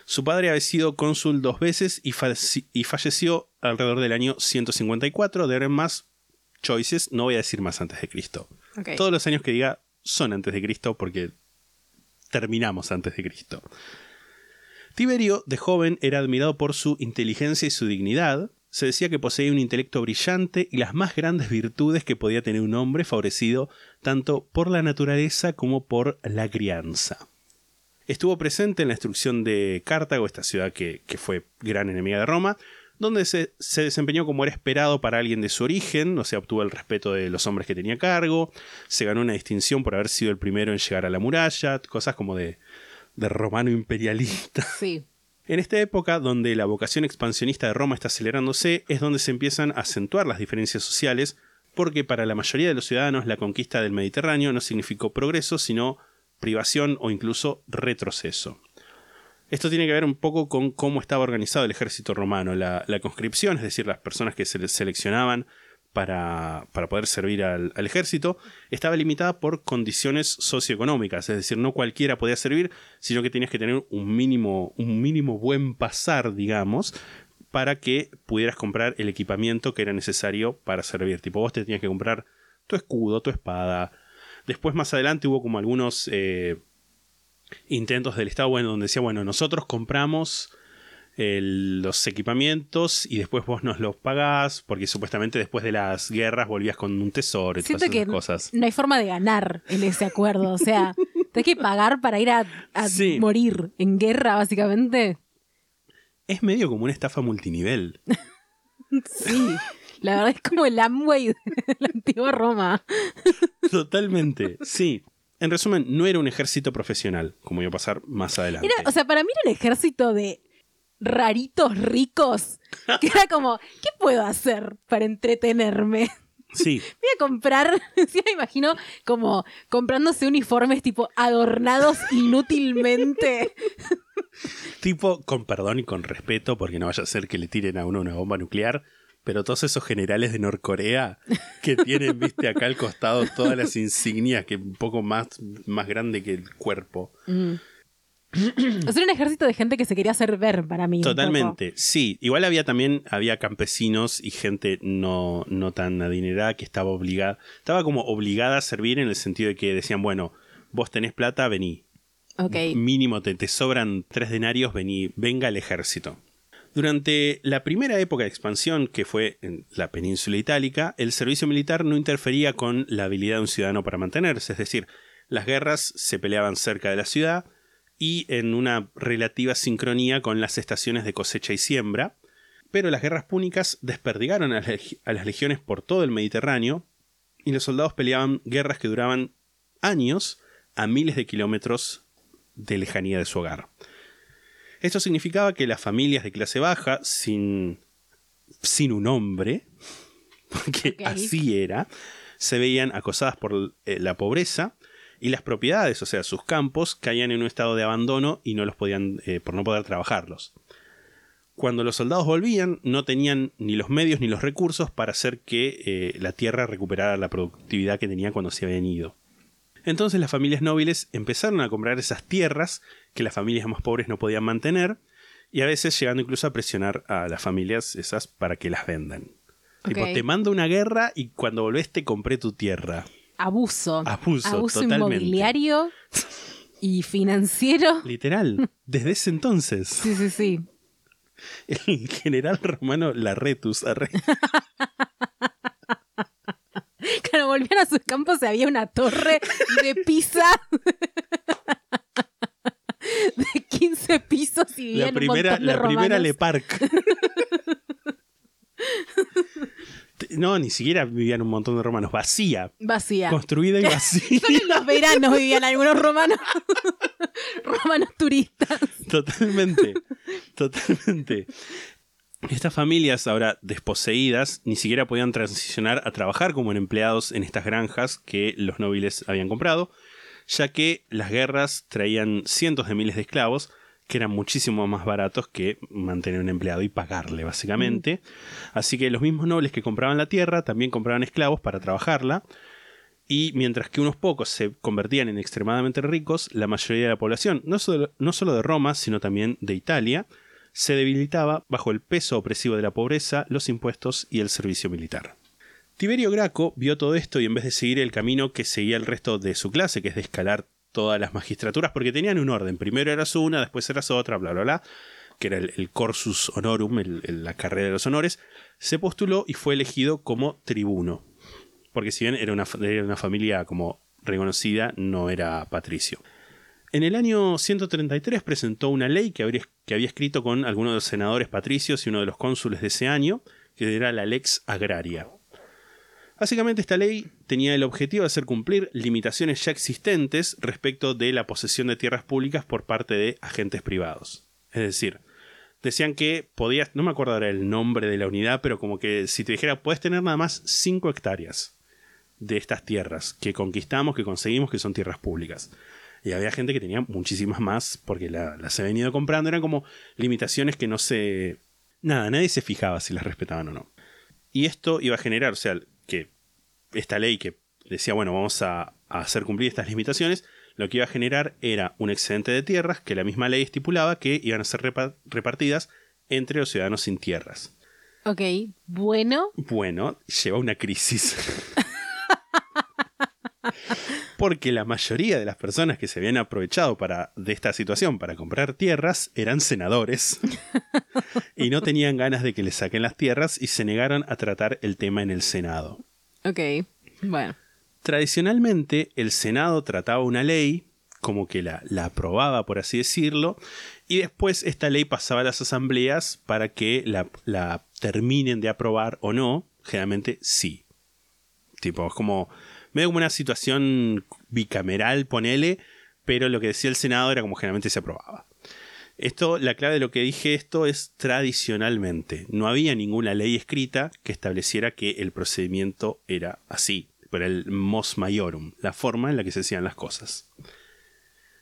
Su padre había sido cónsul dos veces y, falleció alrededor del año 154. De más choices, no voy a decir más antes de Cristo. Todos los años que diga son antes de Cristo porque terminamos antes de Cristo. Tiberio, de joven, era admirado por su inteligencia y su dignidad. Se decía que poseía un intelecto brillante y las más grandes virtudes que podía tener un hombre favorecido tanto por la naturaleza como por la crianza. Estuvo presente en la destrucción de Cartago, esta ciudad que, que fue gran enemiga de Roma, donde se, se desempeñó como era esperado para alguien de su origen, o sea, obtuvo el respeto de los hombres que tenía cargo, se ganó una distinción por haber sido el primero en llegar a la muralla, cosas como de, de romano imperialista. *laughs* Sí. En esta época, donde la vocación expansionista de Roma está acelerándose, es donde se empiezan a acentuar las diferencias sociales, porque para la mayoría de los ciudadanos la conquista del Mediterráneo no significó progreso, sino privación o incluso retroceso. Esto tiene que ver un poco con cómo estaba organizado el ejército romano. La, conscripción, es decir, las personas que se seleccionaban para, para poder servir al, al ejército, estaba limitada por condiciones socioeconómicas. Es decir, no cualquiera podía servir, sino que tenías que tener un mínimo, un mínimo buen pasar, digamos, para que pudieras comprar el equipamiento que era necesario para servir. Tipo, vos te tenías que comprar tu escudo, tu espada. Después, más adelante, hubo como algunos eh, intentos del Estado, bueno, donde decía, bueno, nosotros compramos el- los equipamientos y después vos nos los pagás, porque supuestamente después de las guerras volvías con un tesoro y Siento todas que esas cosas. no hay forma de ganar en ese acuerdo. O sea, *laughs* tenés que pagar para ir a, a Sí. morir en guerra, básicamente. Es medio como una estafa multinivel. *laughs* Sí. La verdad es como el Amway de la antigua Roma. Totalmente, sí. En resumen, no era un ejército profesional, como iba a pasar más adelante. Era, o sea, para mí era un ejército de raritos ricos. Que era como, ¿qué puedo hacer para entretenerme? sí, Voy a comprar, *laughs* sí me imagino como comprándose uniformes tipo adornados inútilmente. tipo, con perdón y con respeto, porque no vaya a ser que le tiren a uno una bomba nuclear, pero todos esos generales de Norcorea que tienen, viste, acá al costado todas las insignias, que un poco más, más grande que el cuerpo. *clears throat* O sea, era un ejército de gente que se quería hacer ver para mí. Totalmente, sí. Igual había también, había campesinos y gente no, no tan adinerada que estaba obligada, estaba como obligada a servir en el sentido de que decían, bueno, vos tenés plata, vení. Mínimo te, te sobran tres denarios, vení, venga el ejército. Durante la primera época de expansión, que fue en la península itálica, el servicio militar no interfería con la habilidad de un ciudadano para mantenerse, es decir, las guerras se peleaban cerca de la ciudad y en una relativa sincronía con las estaciones de cosecha y siembra, pero las guerras púnicas desperdigaron a las, legiones por todo el Mediterráneo y los soldados peleaban guerras que duraban años a miles de kilómetros de lejanía de su hogar. Esto significaba que las familias de clase baja, sin, sin un hombre, *laughs* porque así era, se veían acosadas por eh, la pobreza y las propiedades, o sea, sus campos, caían en un estado de abandono y no los podían, eh, por no poder trabajarlos. Cuando los soldados volvían, no tenían ni los medios ni los recursos para hacer que eh, la tierra recuperara la productividad que tenía cuando se habían ido. Entonces las familias nobles empezaron a comprar esas tierras que las familias más pobres no podían mantener y a veces llegando incluso a presionar a las familias esas para que las vendan. Tipo, te mando una guerra y cuando volvés te compré tu tierra. Abuso. Abuso, Abuso totalmente. inmobiliario y financiero. Literal, desde ese entonces. Sí, sí, sí. El general romano Larretus. arre- Cuando volvían a sus campos había una torre de pizza *laughs* *laughs* de 15 pisos y La vivían primera, de la primera. Le Parc. *laughs* No, ni siquiera vivían un montón de romanos. Vacía. Vacía. Construida y *laughs* vacía. Solo en los veranos vivían algunos romanos. romanos turistas. Totalmente. Totalmente. Estas familias ahora desposeídas ni siquiera podían transicionar a trabajar como empleados en estas granjas que los nobles habían comprado, ya que las guerras traían cientos de miles de esclavos que eran muchísimo más baratos que mantener un empleado y pagarle, básicamente. Así que los mismos nobles que compraban la tierra también compraban esclavos para trabajarla. Y mientras que unos pocos se convertían en extremadamente ricos, la mayoría de la población, no solo, no solo de Roma, sino también de Italia, se debilitaba bajo el peso opresivo de la pobreza, los impuestos y el servicio militar. Tiberio Graco vio todo esto y en vez de seguir el camino que seguía el resto de su clase, que es de escalar todas las magistraturas, porque tenían un orden, primero eras una, después eras otra, bla, bla, bla, que era el, el Corsus Honorum, la carrera de los honores, se postuló y fue elegido como tribuno, porque si bien era una, era una familia como reconocida, no era patricio. En el año 133 presentó una ley que habría- que había escrito con algunos de los senadores patricios y uno de los cónsules de ese año, que era la Lex Agraria. Básicamente esta ley tenía el objetivo de hacer cumplir limitaciones ya existentes respecto de la posesión de tierras públicas por parte de agentes privados. Es decir, decían que podías, no me acuerdo ahora el nombre de la unidad, pero como que si te dijera, puedes tener nada más 5 hectáreas de estas tierras que conquistamos, que conseguimos, que son tierras públicas. Y había gente que tenía muchísimas más porque la- las he venido comprando. Eran como limitaciones que no se... Nada, nadie se fijaba si las respetaban o no. Y esto iba a generar, o sea, que esta ley que decía, bueno, vamos a, a hacer cumplir estas limitaciones, lo que iba a generar era un excedente de tierras que la misma ley estipulaba que iban a ser repa- repartidas entre los ciudadanos sin tierras. Ok, bueno. Bueno, lleva una crisis. *laughs* Porque la mayoría de las personas que se habían aprovechado para, de esta situación para comprar tierras eran senadores *laughs* y no tenían ganas de que les saquen las tierras y se negaron a tratar el tema en el Senado. Ok, bueno. Tradicionalmente el Senado trataba una ley, como que la, la aprobaba, por así decirlo, y después esta ley pasaba a las asambleas para que la, la terminen de aprobar o no, generalmente sí. Tipo, es como medio como una situación bicameral, ponele, pero lo que decía el Senado era como generalmente se aprobaba. Esto, la clave de lo que dije esto es tradicionalmente. No había ninguna ley escrita que estableciera que el procedimiento era así. Pero el mos maiorum, la forma en la que se hacían las cosas.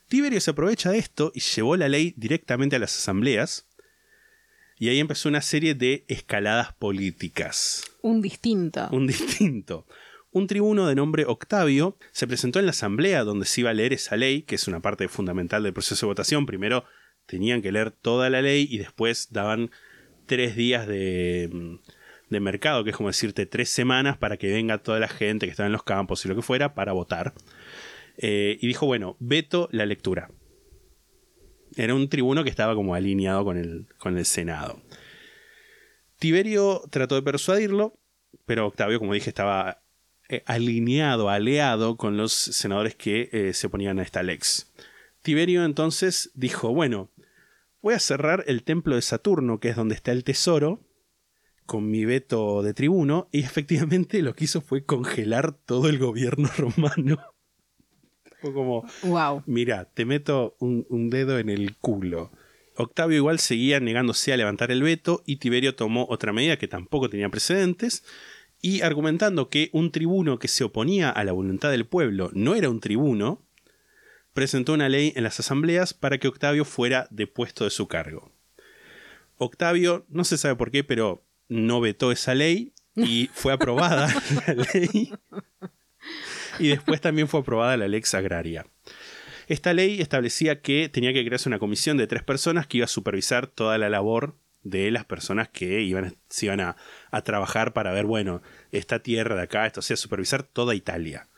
Tiberio se aprovecha de esto y llevó la ley directamente a las asambleas. Y ahí empezó una serie de escaladas políticas Un distinto. un distinto. Un tribuno de nombre Octavio se presentó en la asamblea donde se iba a leer esa ley, que es una parte fundamental del proceso de votación. Primero tenían que leer toda la ley y después daban tres días de, mm, mercado, que es como decirte tres semanas para que venga toda la gente que está en los campos y lo que fuera para votar. Eh, y dijo, bueno, veto la lectura. Era un tribuno que estaba como alineado con el, con el Senado. Tiberio trató de persuadirlo, pero Octavio, como dije, estaba eh, alineado, aliado con los senadores que eh, se oponían a esta lex. Tiberio entonces dijo, bueno, voy a cerrar el templo de Saturno, que es donde está el tesoro, con mi veto de tribuno, y efectivamente lo que hizo fue congelar todo el gobierno *laughs* romano. Fue como, Wow. mira, te meto un, un dedo en el culo. Octavio igual seguía negándose a levantar el veto y Tiberio tomó otra medida que tampoco tenía precedentes y argumentando que un tribuno que se oponía a la voluntad del pueblo no era un tribuno, presentó una ley en las asambleas para que Octavio fuera depuesto de su cargo. Octavio, no se sabe por qué, pero no vetó esa ley y *laughs* fue aprobada la ley. Y después también fue aprobada la lex agraria. Esta ley establecía que tenía que crearse una comisión de tres personas que iba a supervisar toda la labor de las personas que iban, se iban a, a trabajar para ver, bueno, esta tierra de acá, esto, o sea, supervisar toda Italia.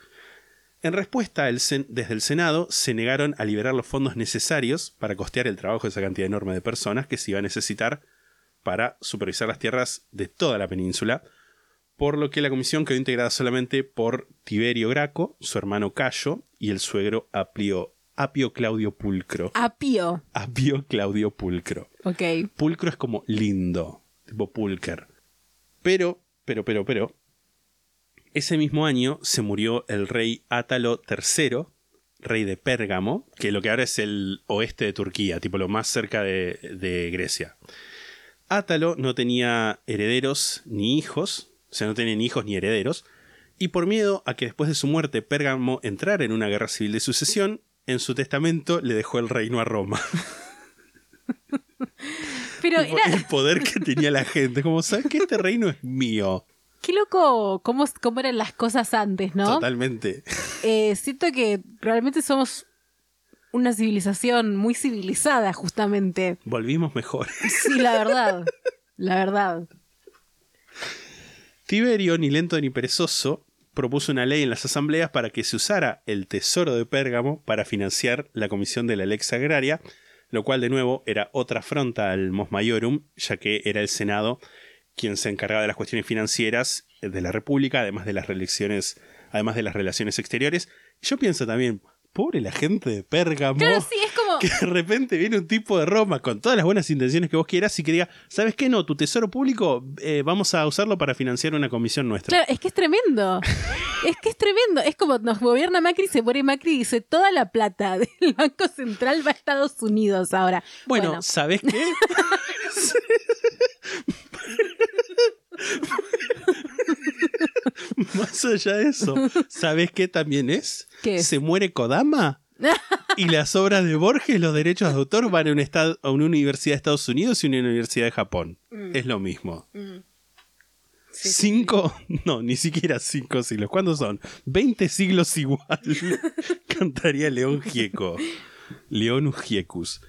En respuesta, el desde el Senado se negaron a liberar los fondos necesarios para costear el trabajo de esa cantidad enorme de personas que se iba a necesitar para supervisar las tierras de toda la península, por lo que la comisión quedó integrada solamente por Tiberio Graco, su hermano Cayo y el suegro Apio, Apio Claudio Pulcro. Apio. Apio Claudio Pulcro. Ok. Pulcro es como lindo, tipo pulker. Pero, pero, pero, pero, ese mismo año se murió el rey Átalo III, rey de Pérgamo, que lo que ahora es el oeste de Turquía, tipo lo más cerca de, de Grecia. Átalo no tenía herederos ni hijos, o sea, no tenía ni hijos ni herederos, y por miedo a que después de su muerte Pérgamo entrara en una guerra civil de sucesión, en su testamento le dejó el reino a Roma. *laughs* Pero era, el poder que tenía la gente. Como, ¿sabes que Este reino es mío. qué loco cómo, cómo eran las cosas antes, ¿no? Totalmente. Eh, siento que realmente somos una civilización muy civilizada, justamente. Volvimos mejor. Sí, la verdad. La verdad. Tiberio, ni lento ni perezoso, propuso una ley en las asambleas para que se usara el tesoro de Pérgamo para financiar la comisión de la Lex Agraria, lo cual de nuevo era otra afronta al Mos Maiorum, ya que era el Senado quien se encargaba de las cuestiones financieras de la República, además de las reelecciones, además de las relaciones exteriores. Yo pienso también, pobre la gente de Pérgamo. Claro, sí, es como. que de repente viene un tipo de Roma con todas las buenas intenciones que vos quieras y que diga, ¿sabes qué? No, tu tesoro público eh, vamos a usarlo para financiar una comisión nuestra. Claro, es que es tremendo. *laughs* Es que es tremendo. Es como nos gobierna Macri, se muere Macri y dice toda la plata del Banco Central va a Estados Unidos ahora. Bueno, ¿sabes qué? *laughs* *laughs* *laughs* Más allá de eso, ¿sabes qué también es? Se muere Kodama *laughs* y las obras de Borges, los derechos de autor van a, un estado, a una universidad de Estados Unidos y una universidad de Japón. Es lo mismo. ¿Cinco? *laughs* No, ni siquiera cinco siglos. ¿Cuántos son? Veinte siglos igual. Cantaría León Gieco. León Giecus.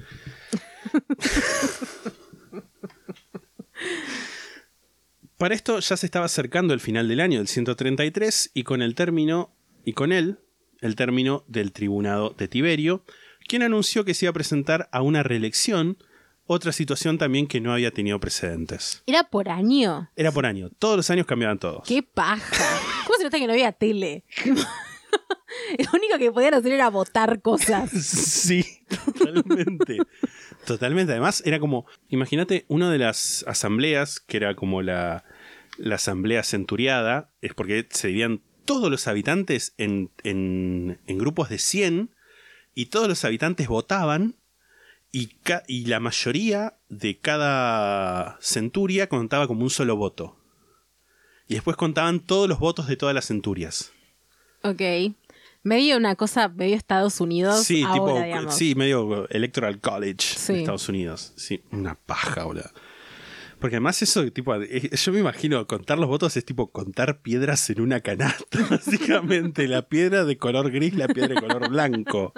Para esto ya se estaba acercando el final del año del 133 y con el término y con él el término del tribunado de Tiberio, quien anunció que se iba a presentar a una reelección, otra situación también que no había tenido precedentes. Era por año. Era por año, todos los años cambiaban todos. ¡Qué paja! ¿Cómo se nota que no había tele? *laughs* Lo único que podían hacer era votar cosas. *laughs* Sí, totalmente. totalmente. Además, era como, imagínate, una de las asambleas, que era como la, la asamblea centuriada, es porque se dividían todos los habitantes en, en, en grupos de 100 y todos los habitantes votaban y, y la mayoría de cada centuria contaba como un solo voto. Y después contaban todos los votos de todas las centurias. Ok. Medio una cosa, medio Estados Unidos. Sí, ahora, tipo, digamos. sí, medio Electoral College Sí. de Estados Unidos. Sí, una paja, boludo. Porque además eso, tipo, yo me imagino contar los votos es tipo contar piedras en una canasta, *laughs* básicamente. la piedra de color gris, la piedra de color blanco.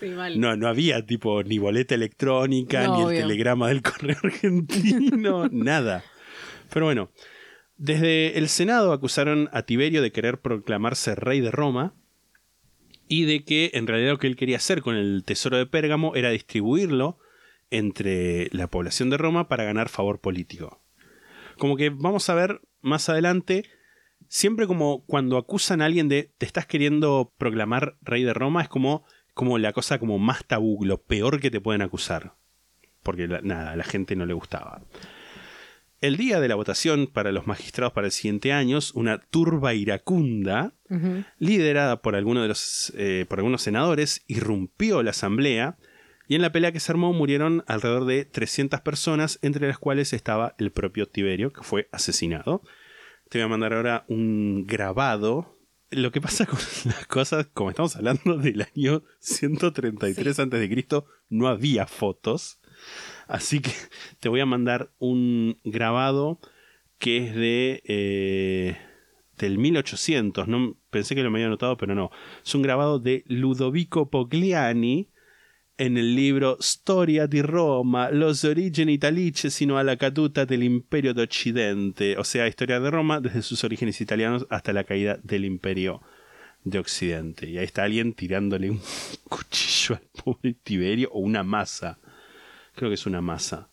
Sí. No, no había tipo ni boleta electrónica, No, ni el telegrama del correo *laughs* argentino, nada. Pero bueno, desde el Senado acusaron a Tiberio de querer proclamarse rey de Roma y de que en realidad lo que él quería hacer con el tesoro de Pérgamo era distribuirlo entre la población de Roma para ganar favor político. Como que vamos a ver más adelante, siempre como cuando acusan a alguien de te estás queriendo proclamar rey de Roma, es como, como la cosa como más tabú, lo peor que te pueden acusar. Porque nada, a la gente no le gustaba. El día de la votación para los magistrados para el siguiente año, una turba iracunda, Liderada por, alguno de los, eh, por algunos senadores, irrumpió la asamblea y en la pelea que se armó murieron alrededor de 300 personas, entre las cuales estaba el propio Tiberio, que fue asesinado. Te voy a mandar ahora un grabado. Lo que pasa *laughs* con las cosas, como estamos hablando del año 133 a.C., no había fotos. Así que te voy a mandar un grabado que es de eh, del 1800. No, pensé que lo me había notado, pero no. Es un grabado de Ludovico Pogliani en el libro Storia di Roma, los origini italici sino a la caduta del Imperio de Occidente. O sea, Historia de Roma desde sus orígenes italianos hasta la caída del Imperio de Occidente. Y ahí está alguien tirándole un *laughs* cuchillo al pobre Tiberio o una masa. Creo que es una masa.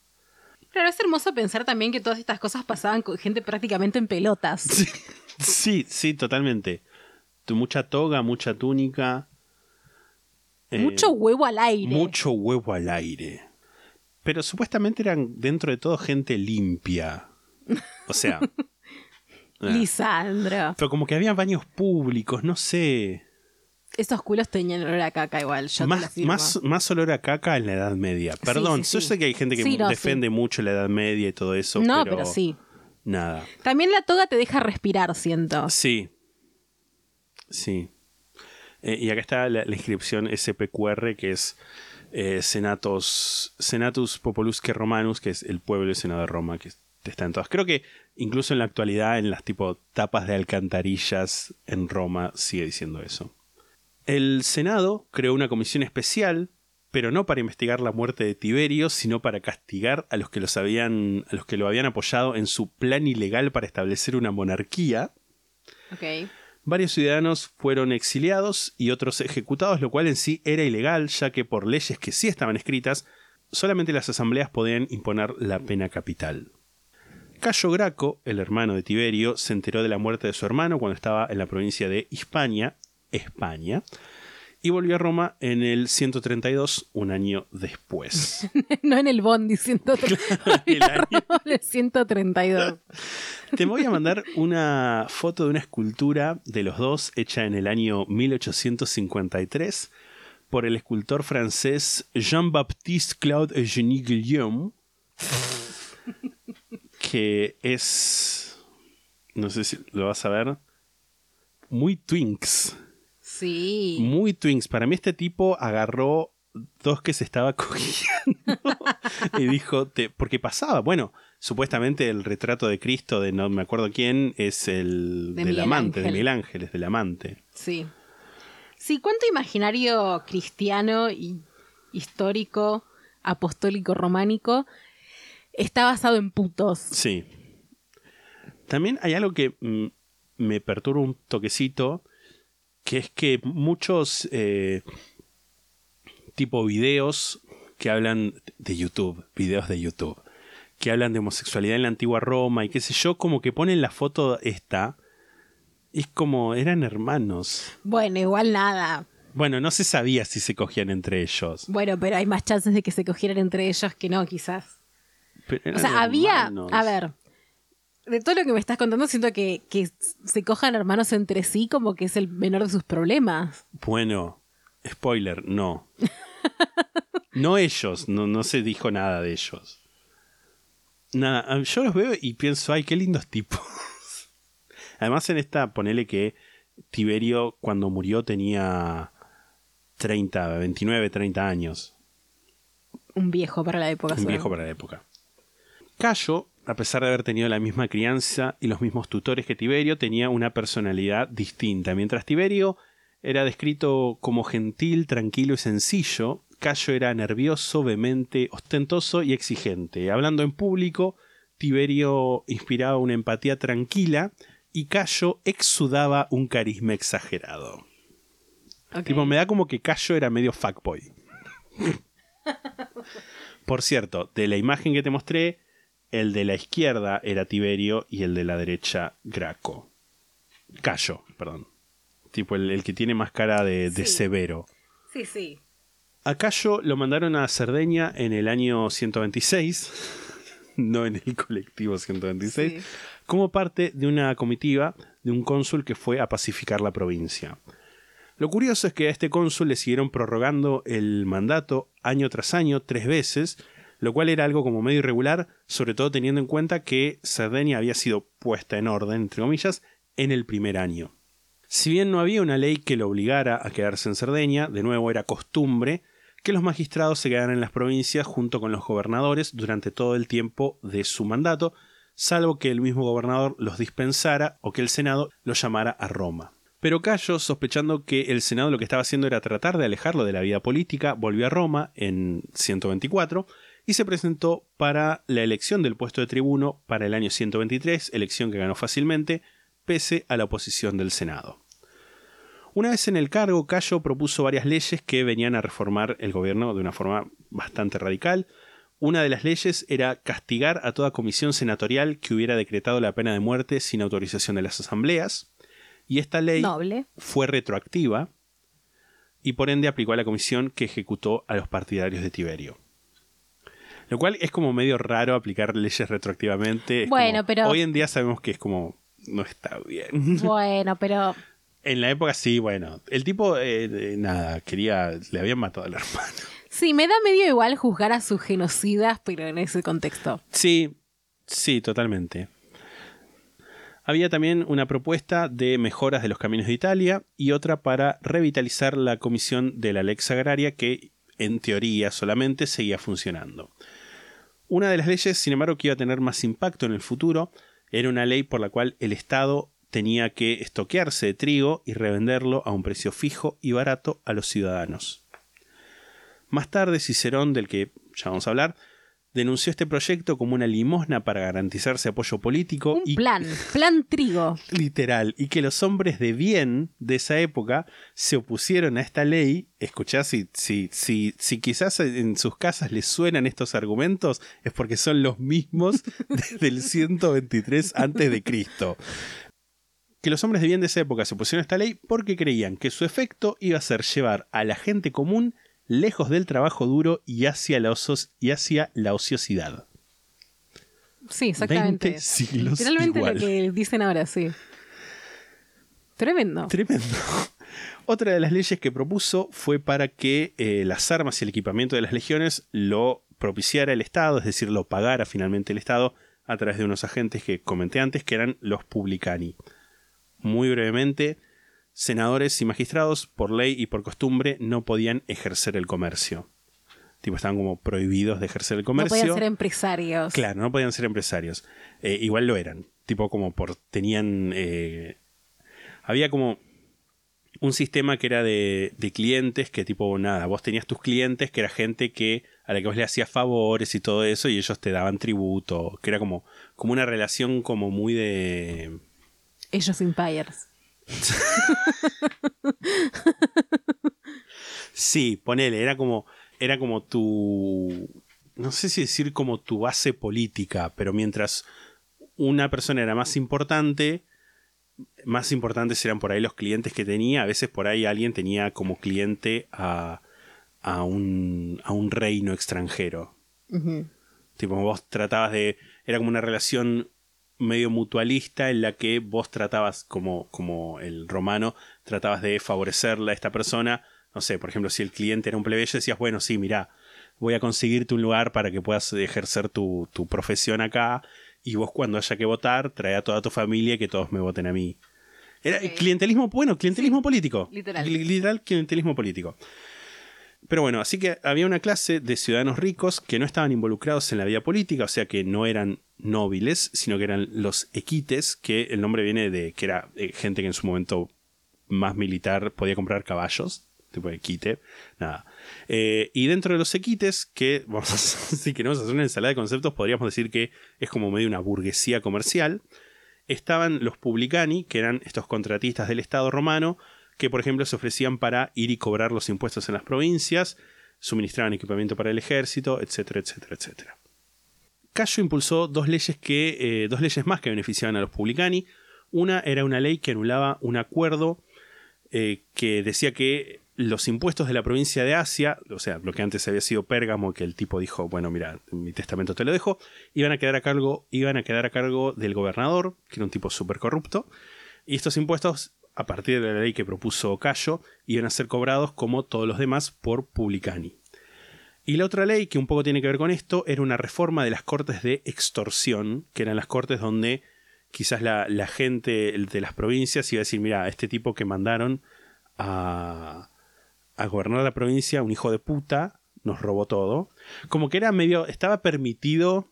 Claro, es hermoso pensar también que todas estas cosas pasaban con gente prácticamente en pelotas. *laughs* Sí, sí, totalmente. Mucha toga, mucha túnica. eh, Mucho huevo al aire. Mucho huevo al aire. Pero supuestamente eran dentro de todo gente limpia. O sea. *laughs* ah. Lisandro. Pero como que había baños públicos, no sé. Esos culos tenían olor a caca igual. Yo te Más, afirmo. más, más olor a caca en la Edad Media. Perdón, sí, yo sí. sé que hay gente que Sí, no, defiende mucho la Edad Media y todo eso. No, pero, pero sí. Nada. También la toga te deja respirar, siento. Sí. Sí. Eh, y acá está la, la inscripción SPQR, que es eh, Senatos, Senatus Populusque Romanus, que es el pueblo y Senado de Roma, que está en todas. Creo que incluso en la actualidad, en las tipo tapas de alcantarillas en Roma, sigue diciendo eso. El Senado creó una comisión especial, pero no para investigar la muerte de Tiberio, sino para castigar a los que los habían, a los que lo habían apoyado en su plan ilegal para establecer una monarquía. Ok. Varios ciudadanos fueron exiliados y otros ejecutados, lo cual en sí era ilegal, ya que por leyes que sí estaban escritas, solamente las asambleas podían imponer la pena capital. Cayo Graco, el hermano de Tiberio, se enteró de la muerte de su hermano cuando estaba en la provincia de Hispania, España, y volvió a Roma en el 132, un año después. *laughs* no en el Bondi 132. *laughs* *laughs* el año- el 132. Te voy a mandar una foto de una escultura de los dos hecha en el año 1853 por el escultor francés Jean-Baptiste Claude Eugénie Guillaume, que es, no sé si lo vas a ver, muy twinks, Sí. muy twinks. Para mí este tipo agarró dos que se estaba *laughs* cogiendo y dijo, te- porque pasaba, bueno, supuestamente el retrato de Cristo de no me acuerdo quién es el De del Miguel amante, de Ángel. Miguel Ángel, es del amante. Sí. Sí, ¿cuánto imaginario cristiano y histórico, apostólico, románico está basado en putos? Sí. También hay algo que me perturba un toquecito, que es que muchos eh, tipo videos que hablan de YouTube, videos de YouTube, que hablan de homosexualidad en la antigua Roma y qué sé yo, como que ponen la foto esta, y es como eran hermanos. Bueno, igual nada. Bueno, no se sabía si se cogían entre ellos. Bueno, pero hay más chances de que se cogieran entre ellos que no, quizás. pero O sea, había. A ver. De todo lo que me estás contando, siento que, que se cojan hermanos entre sí como que es el menor de sus problemas. Bueno, spoiler, no. *laughs* No ellos, no, no se dijo nada de ellos. Nada, ah, yo los veo y pienso, ay, qué lindos tipos. *laughs* Además, en esta, ponele que Tiberio cuando murió tenía 30, 29, 30 años. Un viejo para la época. Un viejo para la época. Cayo a pesar de haber tenido la misma crianza y los mismos tutores que Tiberio, tenía una personalidad distinta. Mientras Tiberio era descrito como gentil, tranquilo y sencillo, Cayo era nervioso, vehemente, ostentoso y exigente. Hablando en público, Tiberio inspiraba una empatía tranquila y Cayo exudaba un carisma exagerado. Tipo, me da como que Cayo era medio fuckboy. *laughs* Por cierto, de la imagen que te mostré, el de la izquierda era Tiberio y el de la derecha Graco. Cayo, perdón. Tipo, el, el que tiene más cara de, de Sí. severo. Sí, sí. A Cayo lo mandaron a Cerdeña en el año 126, *laughs* no en el colectivo 126, Sí. como parte de una comitiva de un cónsul que fue a pacificar la provincia. Lo curioso es que a este cónsul le siguieron prorrogando el mandato año tras año tres veces, lo cual era algo como medio irregular, sobre todo teniendo en cuenta que Cerdeña había sido puesta en orden, entre comillas, en el primer año. Si bien no había una ley que lo obligara a quedarse en Cerdeña, de nuevo era costumbre que los magistrados se quedaran en las provincias junto con los gobernadores durante todo el tiempo de su mandato, salvo que el mismo gobernador los dispensara o que el Senado los llamara a Roma. Pero Cayo, sospechando que el Senado lo que estaba haciendo era tratar de alejarlo de la vida política, volvió a Roma en 124 y se presentó para la elección del puesto de tribuno para el año 123, elección que ganó fácilmente, pese a la oposición del Senado. Una vez en el cargo, Cayo propuso varias leyes que venían a reformar el gobierno de una forma bastante radical. Una de las leyes era castigar a toda comisión senatorial que hubiera decretado la pena de muerte sin autorización de las asambleas. Y esta ley Noble. fue retroactiva y por ende aplicó a la comisión que ejecutó a los partidarios de Tiberio. Lo cual es como medio raro aplicar leyes retroactivamente. Es Bueno, como- pero- Hoy en día sabemos que es como... No está bien. *laughs* Bueno, pero En la época sí, bueno. El tipo, eh, eh, nada, quería... Le habían matado al *laughs* hermano. sí, me da medio igual juzgar a sus genocidas, pero en ese contexto. Sí, sí, totalmente. Había también una propuesta de mejoras de los caminos de Italia y otra para revitalizar la comisión de la Lex Agraria que, en teoría solamente, seguía funcionando. Una de las leyes, sin embargo, que iba a tener más impacto en el futuro, era una ley por la cual el Estado tenía que estoquearse de trigo y revenderlo a un precio fijo y barato a los ciudadanos. Más tarde, Cicerón, del que ya vamos a hablar, denunció este proyecto como una limosna para garantizarse apoyo político Un y plan, plan trigo. *laughs* literal, y que los hombres de bien de esa época se opusieron a esta ley. Escuchá, si, si, si, si quizás en sus casas les suenan estos argumentos, es porque son los mismos *laughs* desde el 123 antes de Cristo. Que los hombres de bien de esa época se opusieron a esta ley porque creían que su efecto iba a ser llevar a la gente común lejos del trabajo duro y hacia la, osos- y hacia la ociosidad. Sí, exactamente. 20 siglos Literalmente igual. lo que dicen ahora, sí. Tremendo. Tremendo. *laughs* Otra de las leyes que propuso fue para que eh, las armas y el equipamiento de las legiones lo propiciara el Estado, es decir, lo pagara finalmente el Estado a través de unos agentes que comenté antes, que eran los publicani. Muy brevemente, senadores y magistrados, por ley y por costumbre, no podían ejercer el comercio. Tipo, estaban como prohibidos de ejercer el No comercio. podían ser empresarios. Claro, no podían ser empresarios. Eh, igual lo eran. Tipo como por... Tenían... eh, había como un sistema que era de, de clientes que tipo nada, vos tenías tus clientes que era gente que a la que vos le hacías favores y todo eso y ellos te daban tributo, que era como, como una relación como muy de... Ellos empires. Sí, ponele, era como, era como tu, no sé si decir como tu base política, pero mientras una persona era más importante, más importantes eran por ahí los clientes que tenía, a veces por ahí alguien tenía como cliente a, a, un, a un reino extranjero. Tipo, vos tratabas de, era como una relación medio mutualista en la que vos tratabas como, como el romano, tratabas de favorecerle a esta persona. No sé, por ejemplo, si el cliente era un plebeyo, decías, bueno, sí, mira, voy a conseguirte un lugar para que puedas ejercer tu, tu profesión acá y vos cuando haya que votar, trae a toda tu familia y que todos me voten a mí. Era clientelismo, bueno, clientelismo político. literal. Li- Literal clientelismo político. Pero bueno, así que había una clase de ciudadanos ricos que no estaban involucrados en la vida política, o sea que no eran nobles, sino que eran los equites, que el nombre viene de que era eh, gente que en su momento más militar podía comprar caballos, tipo de equite, nada. Eh, y dentro de los equites, que *laughs* vamos a, si queremos hacer una ensalada de conceptos, podríamos decir que es como medio una burguesía comercial, estaban los publicani, que eran estos contratistas del Estado romano, que por ejemplo se ofrecían para ir y cobrar los impuestos en las provincias, suministraban equipamiento para el ejército, etcétera, etcétera, etcétera. Cayo impulsó dos leyes, que, eh, dos leyes más que beneficiaban a los publicani. Una era una ley que anulaba un acuerdo eh, que decía que los impuestos de la provincia de Asia, o sea, lo que antes había sido Pérgamo, que el tipo dijo, bueno, mira, mi testamento te lo dejo, iban a quedar a cargo, iban a quedar a cargo del gobernador, que era un tipo súper corrupto, y estos impuestos, a partir de la ley que propuso Cayo, iban a ser cobrados como todos los demás por publicani. Y la otra ley que un poco tiene que ver con esto era una reforma de las cortes de extorsión, que eran las cortes donde quizás la, la gente de las provincias iba a decir, mira, este tipo que mandaron a, a gobernar la provincia, un hijo de puta, nos robó todo. Como que era medio, estaba permitido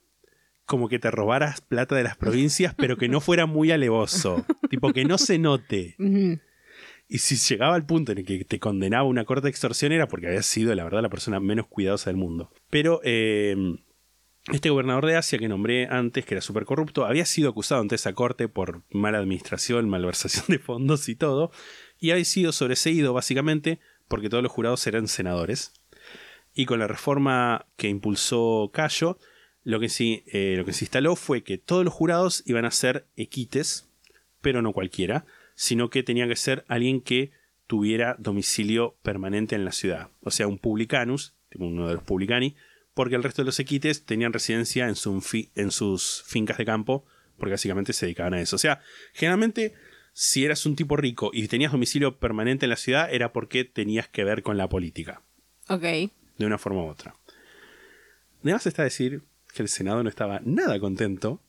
como que te robaras plata de las provincias, pero que no fuera muy alevoso. *laughs* tipo que no se note. Y si llegaba al punto en el que te condenaba una corte de extorsión era porque había sido, la verdad, la persona menos cuidadosa del mundo. Pero eh, este gobernador de Asia que nombré antes, que era súper corrupto, había sido acusado ante esa corte por mala administración, malversación de fondos y todo, y había sido sobreseído básicamente porque todos los jurados eran senadores. Y con la reforma que impulsó Cayo, lo que, sí, eh, lo que se instaló fue que todos los jurados iban a ser equites, pero no cualquiera, sino que tenía que ser alguien que tuviera domicilio permanente en la ciudad. O sea, un publicanus, uno de los publicani, porque el resto de los equites tenían residencia en, su fi- en sus fincas de campo, porque básicamente se dedicaban a eso. O sea, generalmente, si eras un tipo rico y tenías domicilio permanente en la ciudad, era porque tenías que ver con la política, Ok. de una forma u otra. Además está decir que el Senado no estaba nada contento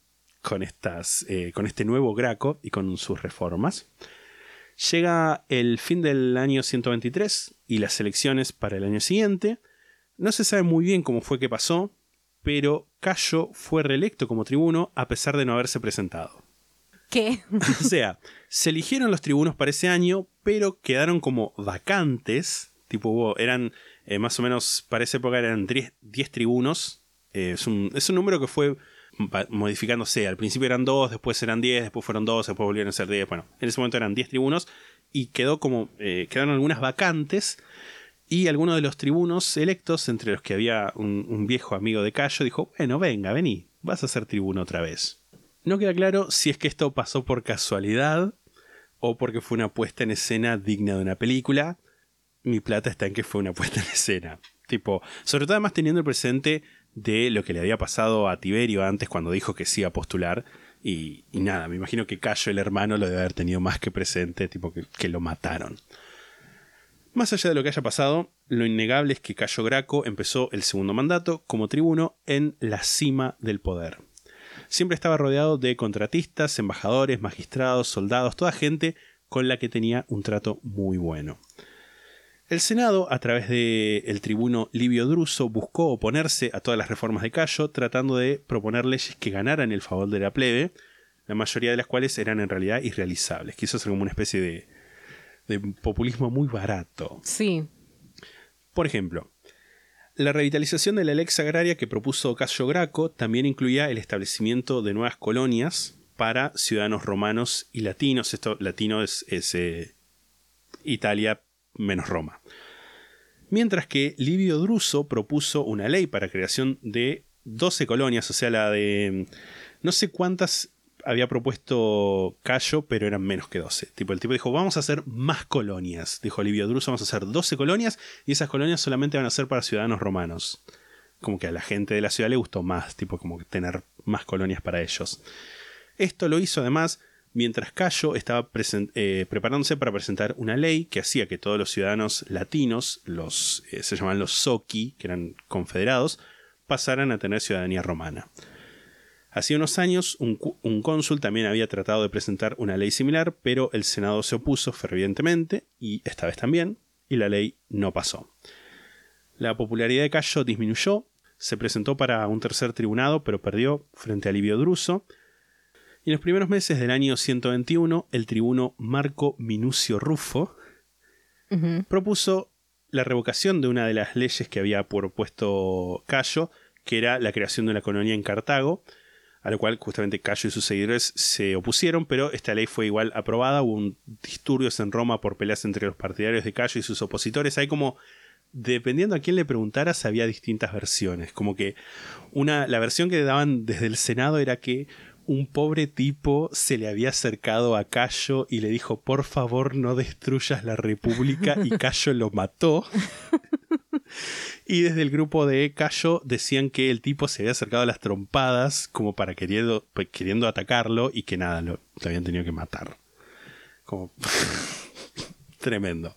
con, estas, eh, con este nuevo Graco y con sus reformas. Llega el fin del año 123 y las elecciones para el año siguiente. No se sabe muy bien cómo fue que pasó, pero Cayo fue reelecto como tribuno a pesar de no haberse presentado. ¿Qué? *laughs* O sea, se eligieron los tribunos para ese año, pero quedaron como vacantes. Tipo, eran eh, más o menos, para esa época eran 10 10 tribunos. Eh, es, un, es un número que fue modificándose. Al principio eran 2, después eran 10, después fueron 2, después volvieron a ser 10. Bueno, en ese momento eran 10 tribunos y quedó como, eh, quedaron algunas vacantes. Y algunos de los tribunos electos, entre los que había un, un viejo amigo de Cayo, dijo, bueno, venga, vení, vas a ser tribuno otra vez. No queda claro si es que esto pasó por casualidad o porque fue una puesta en escena digna de una película. Mi plata está en que fue una puesta en escena. Tipo, sobre todo además teniendo el presente de lo que le había pasado a Tiberio antes cuando dijo que sí a postular. Y, y nada, me imagino que Cayo, el hermano, lo debe haber tenido más que presente, tipo que, que lo mataron. Más allá de lo que haya pasado, lo innegable es que Cayo Graco empezó el segundo mandato como tribuno en la cima del poder. Siempre estaba rodeado de contratistas, embajadores, magistrados, soldados, toda gente con la que tenía un trato muy bueno. El Senado, a través del tribuno Livio Druso, buscó oponerse a todas las reformas de Cayo, tratando de proponer leyes que ganaran el favor de la plebe, la mayoría de las cuales eran en realidad irrealizables. Quiso ser como una especie de, de populismo muy barato. Sí. Por ejemplo, la revitalización de la lex agraria que propuso Cayo Graco también incluía el establecimiento de nuevas colonias para ciudadanos romanos y latinos. Esto latino es, es, eh, Italia menos Roma. Mientras que Livio Druso propuso una ley para creación de 12 colonias, o sea, la de... No sé cuántas había propuesto Cayo, pero eran menos que 12. Tipo, el tipo dijo, vamos a hacer más colonias. Dijo Livio Druso, vamos a hacer 12 colonias y esas colonias solamente van a ser para ciudadanos romanos. Como que a la gente de la ciudad le gustó más, tipo como tener más colonias para ellos. Esto lo hizo además mientras Cayo estaba eh, preparándose para presentar una ley que hacía que todos los ciudadanos latinos, los, eh, se llamaban los soci, que eran confederados, pasaran a tener ciudadanía romana. Hacía unos años, un, un cónsul también había tratado de presentar una ley similar, pero el Senado se opuso fervientemente, y esta vez también, y la ley no pasó. La popularidad de Cayo disminuyó, se presentó para un tercer tribunado, pero perdió frente a Livio Druso. Y en los primeros meses del año 121, el tribuno Marco Minucio Rufo propuso la revocación de una de las leyes que había propuesto Cayo, que era la creación de una colonia en Cartago, a lo cual justamente Cayo y sus seguidores se opusieron, pero esta ley fue igual aprobada, hubo un disturbios en Roma por peleas entre los partidarios de Cayo y sus opositores, hay como dependiendo a quién le preguntaras había distintas versiones, como que una la versión que daban desde el Senado era que un pobre tipo se le había acercado a Cayo y le dijo, por favor no destruyas la república y *laughs* Cayo lo mató. y desde el grupo de Cayo decían que el tipo se había acercado a las trompadas como para queriendo, pues, queriendo atacarlo y que nada, lo, lo habían tenido que matar. Como *laughs* tremendo.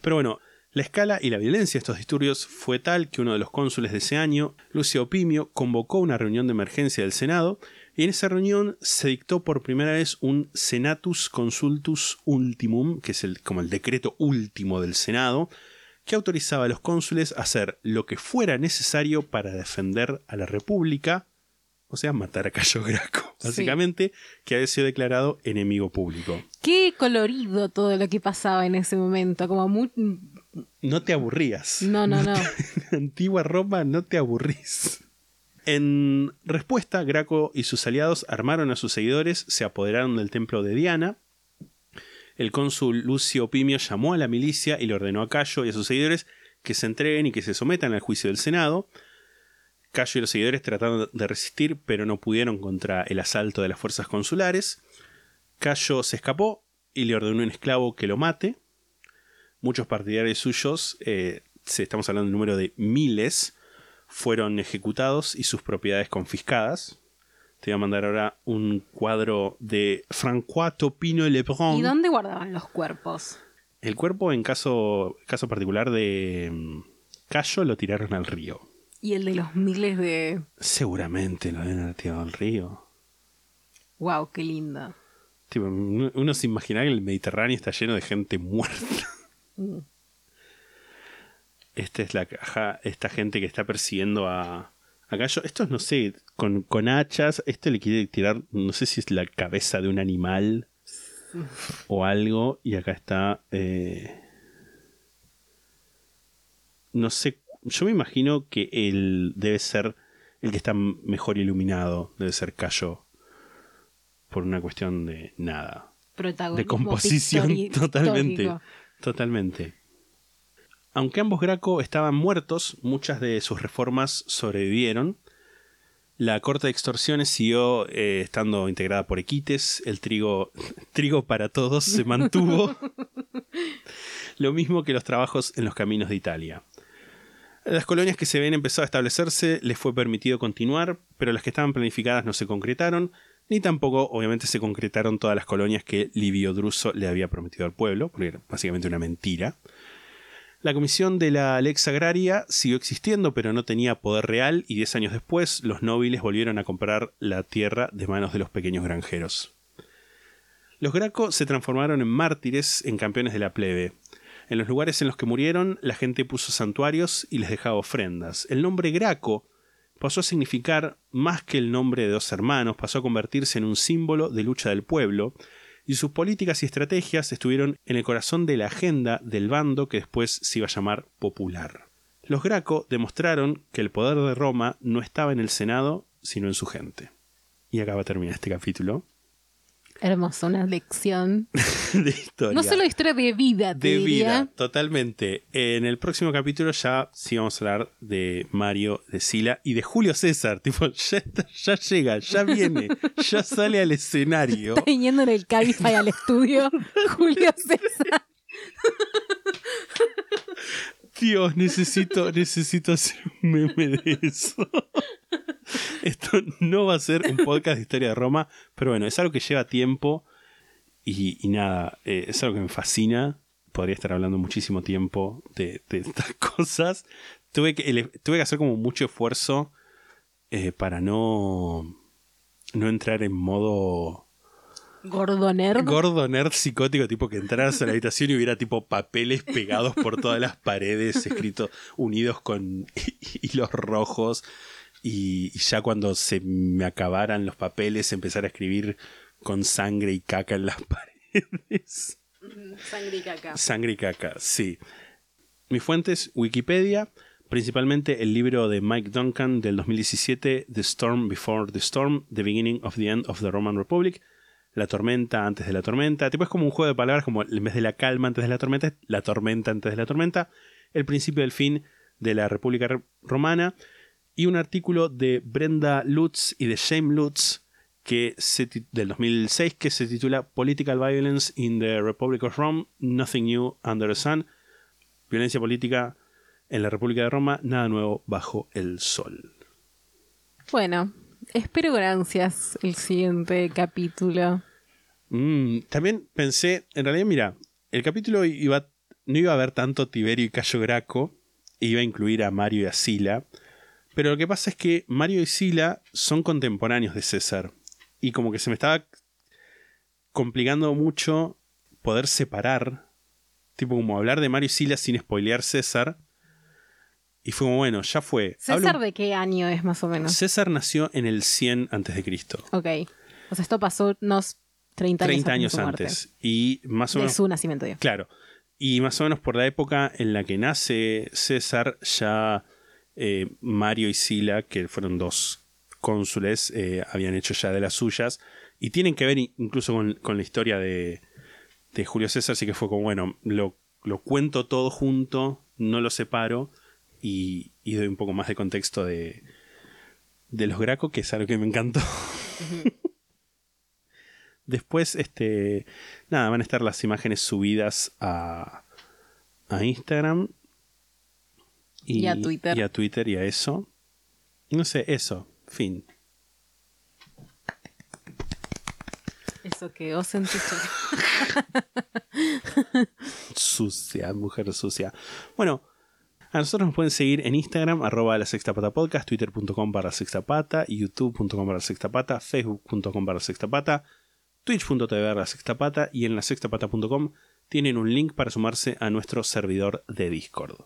Pero bueno, la escala y la violencia de estos disturbios fue tal que uno de los cónsules de ese año, Lucio Opimio, convocó una reunión de emergencia del Senado en esa reunión se dictó por primera vez un Senatus Consultus Ultimum, que es el, como el decreto último del Senado, que autorizaba a los cónsules a hacer lo que fuera necesario para defender a la República, o sea, matar a Cayo Graco, básicamente, que había sido declarado enemigo público. Qué colorido todo lo que pasaba en ese momento, como muy... No te aburrías. No, no, no. En *laughs* antigua Roma no te aburrís. En respuesta, Graco y sus aliados armaron a sus seguidores, se apoderaron del templo de Diana. El cónsul Lucio Opimio llamó a la milicia y le ordenó a Cayo y a sus seguidores que se entreguen y que se sometan al juicio del Senado. Cayo y los seguidores trataron de resistir, pero no pudieron contra el asalto de las fuerzas consulares. Cayo se escapó y le ordenó un esclavo que lo mate. Muchos partidarios suyos, eh, estamos hablando de un número de miles, fueron ejecutados y sus propiedades confiscadas. Te voy a mandar ahora un cuadro de François Topino Lebrun. ¿Y dónde guardaban los cuerpos? El cuerpo, en caso, caso particular de mm, Cayo, lo tiraron al río. Y el de los miles de... Seguramente lo haber tirado al río. Wow, qué lindo. Tipo, uno se imagina que el Mediterráneo está lleno de gente muerta. Mm. Esta es la caja, esta gente que está persiguiendo a, a Gallo. Estos, no sé, con, con hachas. Este le quiere tirar, no sé si es la cabeza de un animal *laughs* o algo. Y acá está. eh, no sé, yo me imagino que él debe ser el que está mejor iluminado. Debe ser Cayo. Por una cuestión de nada. De composición, *laughs* totalmente. Totalmente. Aunque ambos Graco estaban muertos, muchas de sus reformas sobrevivieron. La corte de extorsiones siguió eh, estando integrada por equites, el trigo, *laughs* trigo para todos se mantuvo, *laughs* lo mismo que los trabajos en los caminos de Italia. Las colonias que se ven empezó a establecerse, les fue permitido continuar, pero las que estaban planificadas no se concretaron, ni tampoco, obviamente, se concretaron todas las colonias que Livio Druso le había prometido al pueblo, porque era básicamente una mentira. La comisión de la Lex Agraria siguió existiendo, pero no tenía poder real, y diez años después los nobles volvieron a comprar la tierra de manos de los pequeños granjeros. Los Graco se transformaron en mártires, en campeones de la plebe. En los lugares en los que murieron, la gente puso santuarios y les dejaba ofrendas. El nombre Graco pasó a significar más que el nombre de dos hermanos, pasó a convertirse en un símbolo de lucha del pueblo, y sus políticas y estrategias estuvieron en el corazón de la agenda del bando que después se iba a llamar popular. Los Graco demostraron que el poder de Roma no estaba en el Senado, sino en su gente. Y acá va a terminar este capítulo Hermoso, una lección. *laughs* de historia. No solo historia de vida, te de diría. vida, totalmente. En el próximo capítulo ya sí vamos a hablar de Mario, de Sila y de Julio César. *laughs* Tipo, ya, está- ya llega, ya viene, ya sale al escenario. Está viniendo en el Cabify al estudio *laughs* Julio César. Dios, necesito, necesito hacer un meme de eso. *laughs* Esto no va a ser un podcast de historia de Roma, pero bueno, es algo que lleva tiempo y, y nada, eh, es algo que me fascina. Podría estar hablando muchísimo tiempo de, de estas *laughs* cosas. Tuve que, tuve que hacer como mucho esfuerzo eh, para no, no entrar en modo Gordo nerd. Gordo nerd psicótico, tipo que entraras a la habitación y hubiera tipo papeles pegados por todas las paredes, escritos unidos con *laughs* hilos rojos. Y, y ya cuando se me acabaran los papeles, empezar a escribir con sangre y caca en las *laughs* paredes. Sangre y caca. Sangre y caca, sí. Mi fuente es Wikipedia, principalmente el libro de Mike Duncan del 2017, The Storm Before the Storm, The Beginning of the End of the Roman Republic, La tormenta antes de la tormenta. Tipo es como un juego de palabras, como en vez de la calma antes de la tormenta, la tormenta antes de la tormenta, el principio del fin de la República Re- Romana, y un artículo de Brenda Lutz y de Shane Lutz que se del 2006 que se titula Political Violence in the Republic of Rome, Nothing New Under the Sun. Violencia política en la República de Roma, nada nuevo bajo el sol. Bueno, espero con ansias el siguiente capítulo. Mm, también pensé, en realidad, mira, el capítulo iba, no iba a haber tanto Tiberio y Cayo Graco, iba a incluir a Mario y a Sila, pero lo que pasa es que Mario y Sila son contemporáneos de César, y como que se me estaba complicando mucho poder separar, tipo como hablar de Mario y Sila sin spoilear César, y fue como, bueno, ya fue. Hablo- ¿César de qué año es más o menos? César nació en el 100 antes de Cristo. Ok. O sea, esto pasó unos 30 años, 30 antes de años muerte. antes. Y más o De menos. su nacimiento, digo. Claro. Y más o menos por la época en la que nace César, ya eh, Mario y Sila, que fueron dos cónsules, eh, habían hecho ya de las suyas. Y tienen que ver in- incluso con, con la historia de, de Julio César, así que fue como, bueno, lo, lo cuento todo junto, no lo separo y, y doy un poco más de contexto de, de los Graco, que es algo que me encantó. *laughs* Después, este, nada, van a estar las imágenes subidas a, a Instagram. Y a Twitter. Y a Twitter y a eso. No sé, eso, fin. Eso quedó sentiste. *laughs* Sucia, mujer sucia. Bueno, a nosotros nos pueden seguir en Instagram, arroba la sexta pata podcast, twitter.com para sexta pata, youtube.com para sexta pata, facebook.com para sexta pata, twitch.tv la sexta pata y en la sextapata.com tienen un link para sumarse a nuestro servidor de Discord.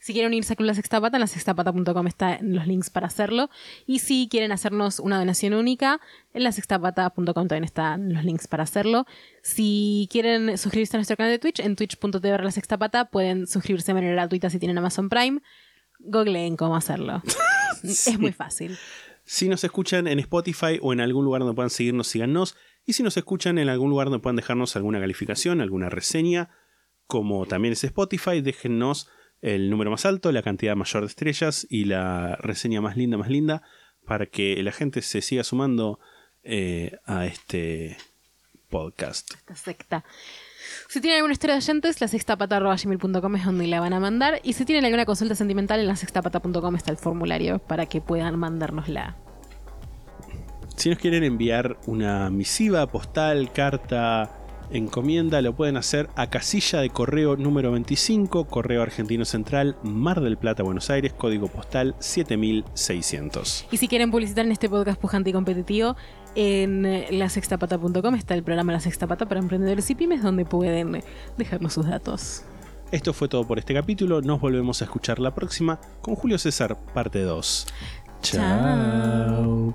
Si quieren unirse a Club La Sexta Pata, en la sextapata.com están los links para hacerlo. Y si quieren hacernos una donación única, en la sextapata.com también están los links para hacerlo. Si quieren suscribirse a nuestro canal de Twitch, en twitch.tv la sexta pata pueden suscribirse de manera gratuita si tienen Amazon Prime. Googleen cómo hacerlo. *laughs* Es muy fácil. Si nos escuchan en Spotify o en algún lugar donde puedan seguirnos, síganos. Y si nos escuchan en algún lugar donde puedan dejarnos alguna calificación, alguna reseña, como también es Spotify, déjennos el número más alto, la cantidad mayor de estrellas y la reseña más linda, más linda, para que la gente se siga sumando eh, a este podcast. Esta secta. Si tienen alguna historia de oyentes, la sextapata.gmail.com es donde la van a mandar. Y si tienen alguna consulta sentimental, en la sextapata.com está el formulario para que puedan mandárnosla. Si nos quieren enviar una misiva, postal, carta, encomienda, lo pueden hacer a casilla de correo número 25, Correo Argentino Central, Mar del Plata, Buenos Aires, código postal 7600. Y si quieren publicitar en este podcast pujante y competitivo, en lasextapata.com está el programa La Sexta Pata para emprendedores y pymes, donde pueden dejarnos sus datos. Esto fue todo por este capítulo, nos volvemos a escuchar la próxima con Julio César, parte 2. Chao.